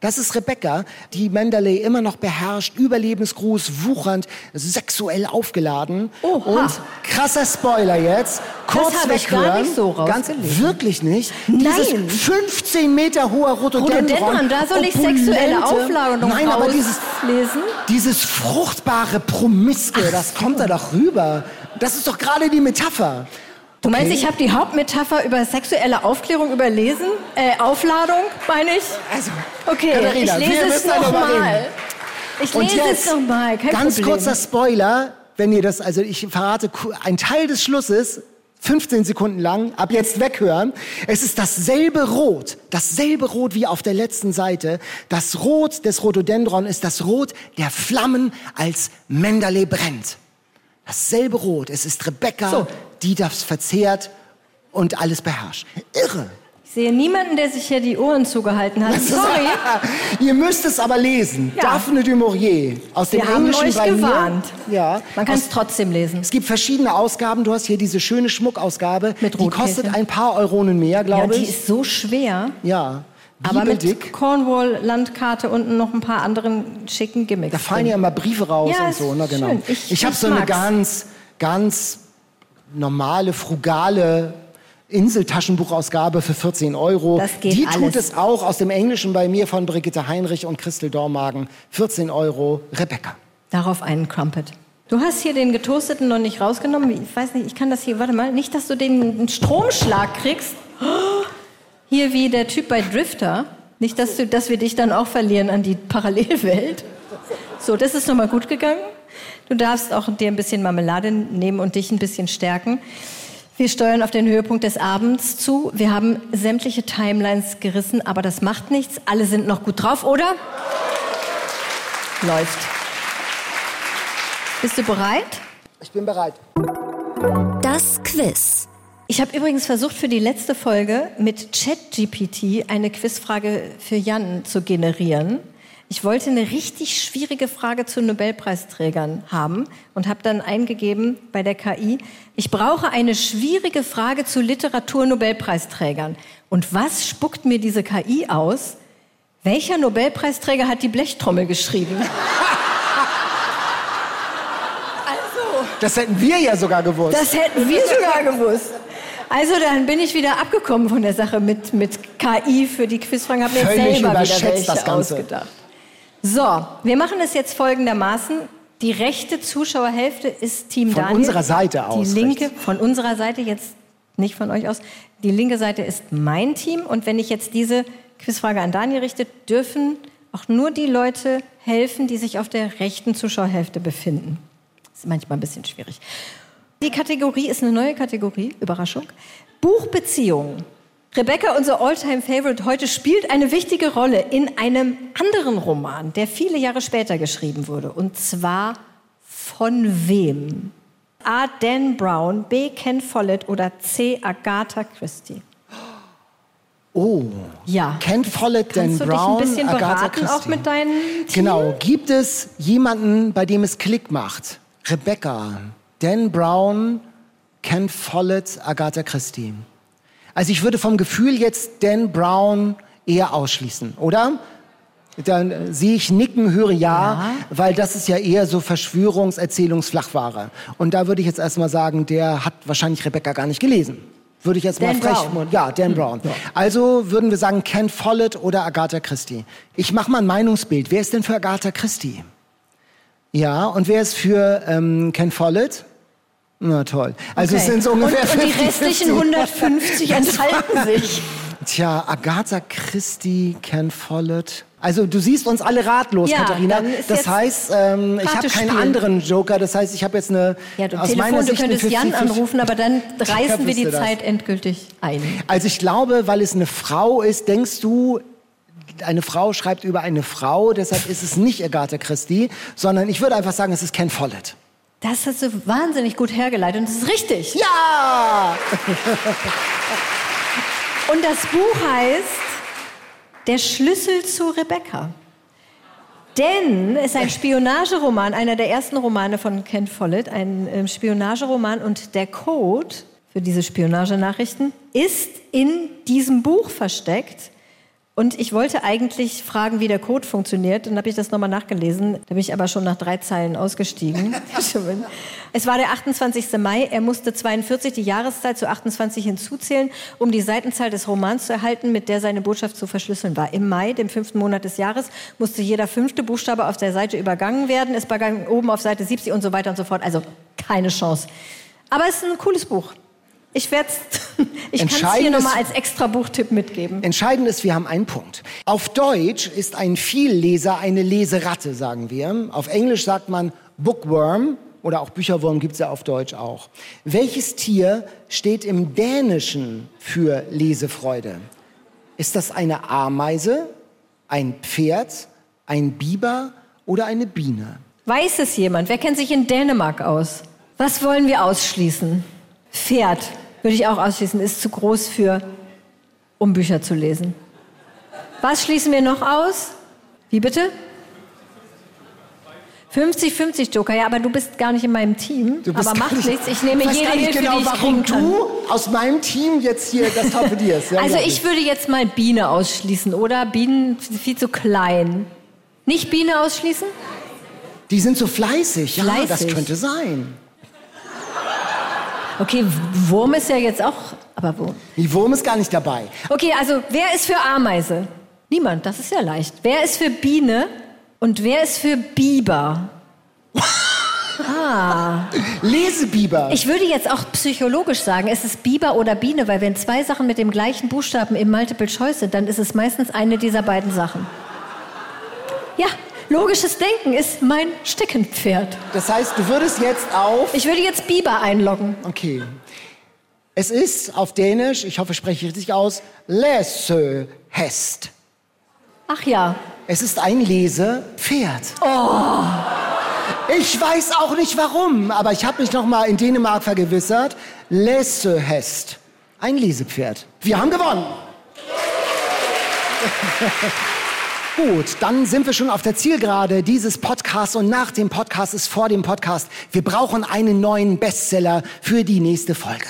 Das ist Rebecca, die Mendeley immer noch beherrscht, überlebensgroß, wuchernd, sexuell aufgeladen. Oha. Und krasser Spoiler jetzt. Kurz ich weghören. gar nicht so Ganz, wirklich nicht. Nein. Dieses 15 Meter hoher Rhododendron. Rhododendron, da soll ich opulente- sexuelle Aufladung Nein, aber dieses, rauslesen? dieses fruchtbare Promiske, das kommt da doch rüber. Das ist doch gerade die Metapher. Du meinst, Okay. ich habe die Hauptmetapher über sexuelle Aufklärung überlesen? Äh, Aufladung, meine ich? Also, Okay, Katharina, ich lese es nochmal. Ich lese jetzt, es nochmal, kein ganz Problem. kurzer Spoiler, wenn ihr das, also ich verrate ein Teil des Schlusses, 15 Sekunden lang, ab jetzt weghören. Es ist dasselbe Rot, dasselbe Rot wie auf der letzten Seite. Das Rot des Rhododendron ist das Rot der Flammen, als Menderle brennt. Dasselbe Rot. Es ist Rebecca, So. die das verzehrt und alles beherrscht. Irre. Ich sehe niemanden, der sich hier die Ohren zugehalten hat. Sorry. Ihr müsst es aber lesen. Ja. Daphne du Maurier aus dem Wir haben Englischen euch bei gewarnt. Mir. Ja. Man kann es trotzdem lesen. Es gibt verschiedene Ausgaben. Du hast hier diese schöne Schmuckausgabe. Mit die kostet Rotkäse. ein paar Euronen mehr, Ja, glaube die ich. ist so schwer. ja. Aber mit. Cornwall-Landkarte und noch ein paar anderen schicken Gimmicks. Da fallen ja immer Briefe raus Ja, und so. Ne, genau. schön. Ich- Ich, habe so eine ganz, ganz normale, frugale Inseltaschenbuchausgabe für 14 Euro. Das geht Die alles. tut es auch aus dem Englischen bei mir von Brigitte Heinrich und Christel Dormagen. 14 Euro, Rebecca. Darauf einen Crumpet. Du hast hier den getoasteten noch nicht rausgenommen. Ich weiß nicht, ich kann das hier, warte mal, nicht, dass du den Stromschlag kriegst. Hier wie der Typ bei Drifter. Nicht, dass, du, dass wir dich dann auch verlieren an die Parallelwelt. So, das ist nochmal gut gegangen. Du darfst auch dir ein bisschen Marmelade nehmen und dich ein bisschen stärken. Wir steuern auf den Höhepunkt des Abends zu. Wir haben sämtliche Timelines gerissen, aber das macht nichts. Alle sind noch gut drauf, oder? Läuft. Bist du bereit? Ich bin bereit. Das Quiz. Ich habe übrigens versucht, für die letzte Folge mit ChatGPT eine Quizfrage für Jan zu generieren. Ich wollte eine richtig schwierige Frage zu Nobelpreisträgern haben und habe dann eingegeben bei der KI, ich brauche eine schwierige Frage zu Literatur-Nobelpreisträgern. Und was spuckt mir diese KI aus? Welcher Nobelpreisträger hat die Blechtrommel geschrieben? also. Das hätten wir ja sogar gewusst. Das hätten wir sogar gewusst. Also dann bin ich wieder abgekommen von der Sache mit, mit KI für die Quizfragen, habe mir Völlig selber wieder überschätzt das welche Ganze. ausgedacht. So, wir machen es jetzt folgendermaßen. Die rechte Zuschauerhälfte ist Team Von Daniel. unserer Seite aus Die linke, rechts. von unserer Seite jetzt nicht von euch aus. Die linke Seite ist mein Team. Und wenn ich jetzt diese Quizfrage an Daniel richte, dürfen auch nur die Leute helfen, die sich auf der rechten Zuschauerhälfte befinden. Das ist manchmal ein bisschen schwierig. Die Kategorie ist eine neue Kategorie, Überraschung. Buchbeziehungen. Rebecca, unser All-Time-Favorite heute, spielt eine wichtige Rolle in einem anderen Roman, der viele Jahre später geschrieben wurde. Und zwar von wem? A. Dan Brown, B. Ken Follett oder C. Agatha Christie? Oh. Ja. Ken Follett, Dan Kannst du Brown, dich ein bisschen Agatha beraten, Christie. auch mit deinem Team? Genau. Gibt es jemanden, bei dem es Klick macht? Rebecca, Dan Brown, Ken Follett, Agatha Christie. Also ich würde vom Gefühl jetzt Dan Brown eher ausschließen, oder? Dann sehe ich Nicken, höre ja, weil das ist ja eher so Verschwörungserzählungsflachware. Und da würde ich jetzt erstmal sagen, der hat wahrscheinlich Rebecca gar nicht gelesen. Würde ich jetzt Dan mal frech. Brown. Ja, Dan Brown. Also würden wir sagen Ken Follett oder Agatha Christie. Ich mache mal ein Meinungsbild. Wer ist denn für Agatha Christie? Ja, und wer ist für ähm, Ken Follett? Na toll. Also es Okay. sind so ungefähr und, und die 50, restlichen 50. 150 enthalten sich. Tja, Agatha Christie, Ken Follett. Also du siehst uns alle ratlos, Ja, Katharina. Das heißt, ähm, ich habe keinen anderen Joker. Das heißt, ich habe jetzt eine Ja, du aus Telefon, meiner du Sicht eine könntest Jan 50-50. anrufen, aber dann reißen wir die wüsste das. Zeit endgültig ein. Also ich glaube, weil es eine Frau ist, denkst du, eine Frau schreibt über eine Frau, deshalb ist es nicht Agatha Christie, sondern ich würde einfach sagen, es ist Ken Follett. Das hast du wahnsinnig gut hergeleitet und das ist richtig. Ja! Und das Buch heißt Der Schlüssel zu Rebecca. Denn es ist ein Spionageroman, einer der ersten Romane von Ken Follett, ein ähm, Spionageroman und der Code für diese Spionagenachrichten ist in diesem Buch versteckt. Und ich wollte eigentlich fragen, wie der Code funktioniert. Dann habe ich das nochmal nachgelesen. Da bin ich aber schon nach drei Zeilen ausgestiegen. es war der 28. Mai. Er musste 42 die Jahreszahl zu 28 hinzuzählen, um die Seitenzahl des Romans zu erhalten, mit der seine Botschaft zu verschlüsseln war. Im Mai, dem fünften Monat des Jahres, musste jeder fünfte Buchstabe auf der Seite übergangen werden. Es begann oben auf Seite 70 und so weiter und so fort. Also keine Chance. Aber es ist ein cooles Buch. Ich werde ich kann es hier ist- nochmal als extra Buchtipp mitgeben. Entscheidend ist, wir haben einen Punkt. Auf Deutsch ist ein Vielleser eine Leseratte, sagen wir. Auf Englisch sagt man Bookworm oder auch Bücherwurm gibt's ja auf Deutsch auch. Welches Tier steht im Dänischen für Lesefreude? Ist das eine Ameise, ein Pferd, ein Biber oder eine Biene? Weiß es jemand? Wer kennt sich in Dänemark aus? Was wollen wir ausschließen? Pferd würde ich auch ausschließen, ist zu groß für, um Bücher zu lesen. Was schließen wir noch aus? Wie bitte? 50-50 Joker, ja, aber du bist gar nicht in meinem Team. Du bist aber macht nicht- nichts, ich nehme jede gar nicht Hilfe, genau, die ich warum du aus meinem Team jetzt hier das torpedierst. Ja, Also ich würde jetzt mal Biene ausschließen, oder? Bienen sind viel zu klein. Nicht Biene ausschließen? Die sind so fleißig. Ja, das Fleißig. könnte sein. Okay, Wurm ist ja jetzt auch, aber Wurm. Die Wurm ist gar nicht dabei. Okay, also wer ist für Ameise? Niemand, das ist ja leicht. Wer ist für Biene und wer ist für Biber? Lesebiber. Ich würde jetzt auch psychologisch sagen, es ist Biber oder Biene, weil wenn zwei Sachen mit dem gleichen Buchstaben im Multiple Choice sind, dann ist es meistens eine dieser beiden Sachen. Ja, logisches Denken ist mein Steckenpferd. Das heißt, du würdest jetzt auf. Ich würde jetzt Biber einloggen. Okay. Es ist auf Dänisch, ich hoffe, ich spreche richtig aus, Lesehest. Ach ja. Es ist ein Lesepferd. Oh. Ich weiß auch nicht warum, aber ich habe mich noch mal in Dänemark vergewissert. Lesehest. Ein Lesepferd. Wir haben gewonnen. Gut, dann sind wir schon auf der Zielgerade dieses Podcasts und nach dem Podcast ist vor dem Podcast. Wir brauchen einen neuen Bestseller für die nächste Folge.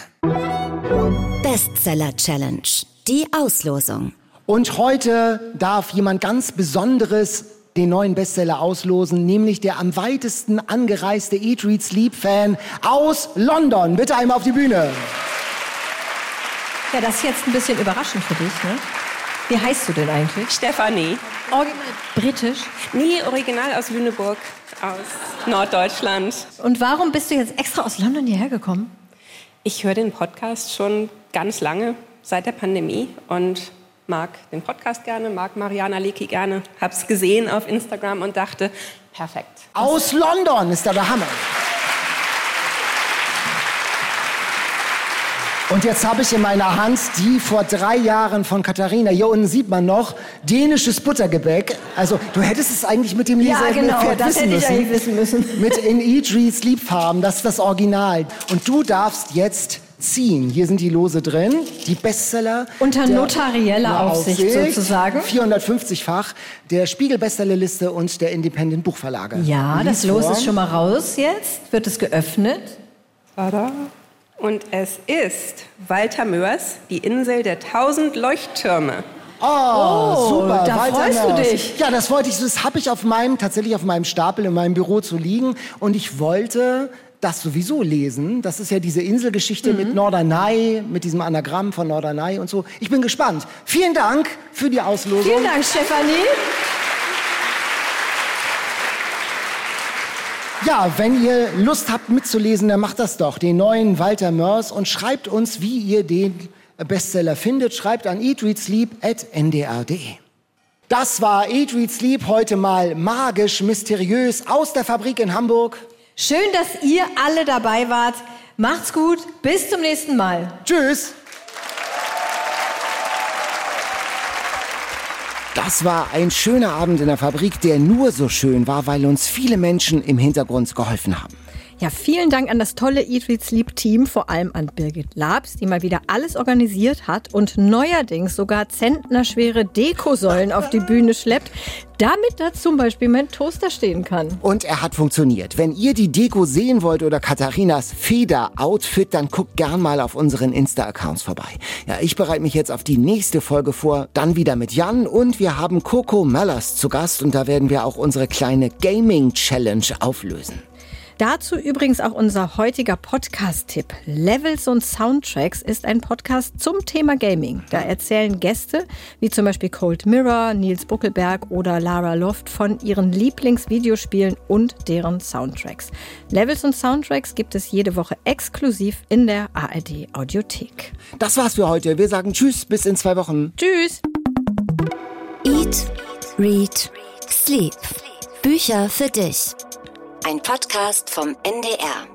Bestseller Challenge. Die Auslosung. Und heute darf jemand ganz Besonderes den neuen Bestseller auslosen, nämlich der am weitesten angereiste Eat, Read, Sleep Fan aus London. Bitte einmal auf die Bühne. Ja, das ist jetzt ein bisschen überraschend für dich, ne? Wie heißt du denn eigentlich? Stefanie. Original britisch? Nee, original aus Lüneburg, aus Norddeutschland. Und warum bist du jetzt extra aus London hierher gekommen? Ich höre den Podcast schon ganz lange, seit der Pandemie und mag den Podcast gerne, mag Mariana Lecki gerne, hab's gesehen auf Instagram und dachte, perfekt. Aus London ist da der Hammer. Und jetzt habe ich in meiner Hand die vor drei Jahren von Katharina. Hier unten sieht man noch dänisches Buttergebäck. Also du hättest es eigentlich mit dem Leser ja, genau, Pferd das wissen hätte ich müssen. eigentlich wissen müssen. Mit in Eat, Read, Sleep Farben. Das ist das Original. Und du darfst jetzt ziehen. Hier sind die Lose drin, die Bestseller. Unter notarieller Aufsicht sozusagen. 450-fach der Spiegel Bestsellerliste und der Independent Buchverlage. Ja, das Lies Los vor. ist schon mal raus jetzt. Wird es geöffnet? Tada. Und es ist Walter Mörs, die Insel der tausend Leuchttürme. Oh, super. da Walter freust du Mörs. dich. Ja, das wollte ich. Das habe ich auf meinem, tatsächlich auf meinem Stapel in meinem Büro zu liegen. Und ich wollte das sowieso lesen. Das ist ja diese Inselgeschichte Mhm. mit Norderney, mit diesem Anagramm von Norderney und so. Ich bin gespannt. Vielen Dank für die Auslosung. Vielen Dank, Stefanie. Ja, wenn ihr Lust habt mitzulesen, dann macht das doch. Den neuen Walter Mörs und schreibt uns, wie ihr den Bestseller findet. Schreibt an eatreadsleep.ndr.de. Das war Eat, Read, Sleep, heute mal magisch, mysteriös aus der Fabrik in Hamburg. Schön, dass ihr alle dabei wart. Macht's gut. Bis zum nächsten Mal. Tschüss! Das war ein schöner Abend in der Fabrik, der nur so schön war, weil uns viele Menschen im Hintergrund geholfen haben. Ja, vielen Dank an das tolle Eat, Read, Sleep Team, vor allem an Birgit Labs, die mal wieder alles organisiert hat und neuerdings sogar zentnerschwere Dekosäulen auf die Bühne schleppt, damit da zum Beispiel mein Toaster stehen kann. Und er hat funktioniert. Wenn ihr die Deko sehen wollt oder Katharinas Feder-Outfit, dann guckt gern mal auf unseren Insta-Accounts vorbei. Ja, ich bereite mich jetzt auf die nächste Folge vor, dann wieder mit Jan und wir haben Coco Mellers zu Gast und da werden wir auch unsere kleine Gaming-Challenge auflösen. Dazu übrigens auch unser heutiger Podcast-Tipp. Levels und Soundtracks ist ein Podcast zum Thema Gaming. Da erzählen Gäste, wie zum Beispiel Cold Mirror, Nils Buckelberg oder Lara Loft von ihren Lieblingsvideospielen und deren Soundtracks. Levels und Soundtracks gibt es jede Woche exklusiv in der ARD Audiothek. Das war's für heute. Wir sagen Tschüss, bis in zwei Wochen. Tschüss! Eat, Read, Sleep. Bücher für dich. Ein Podcast vom NDR.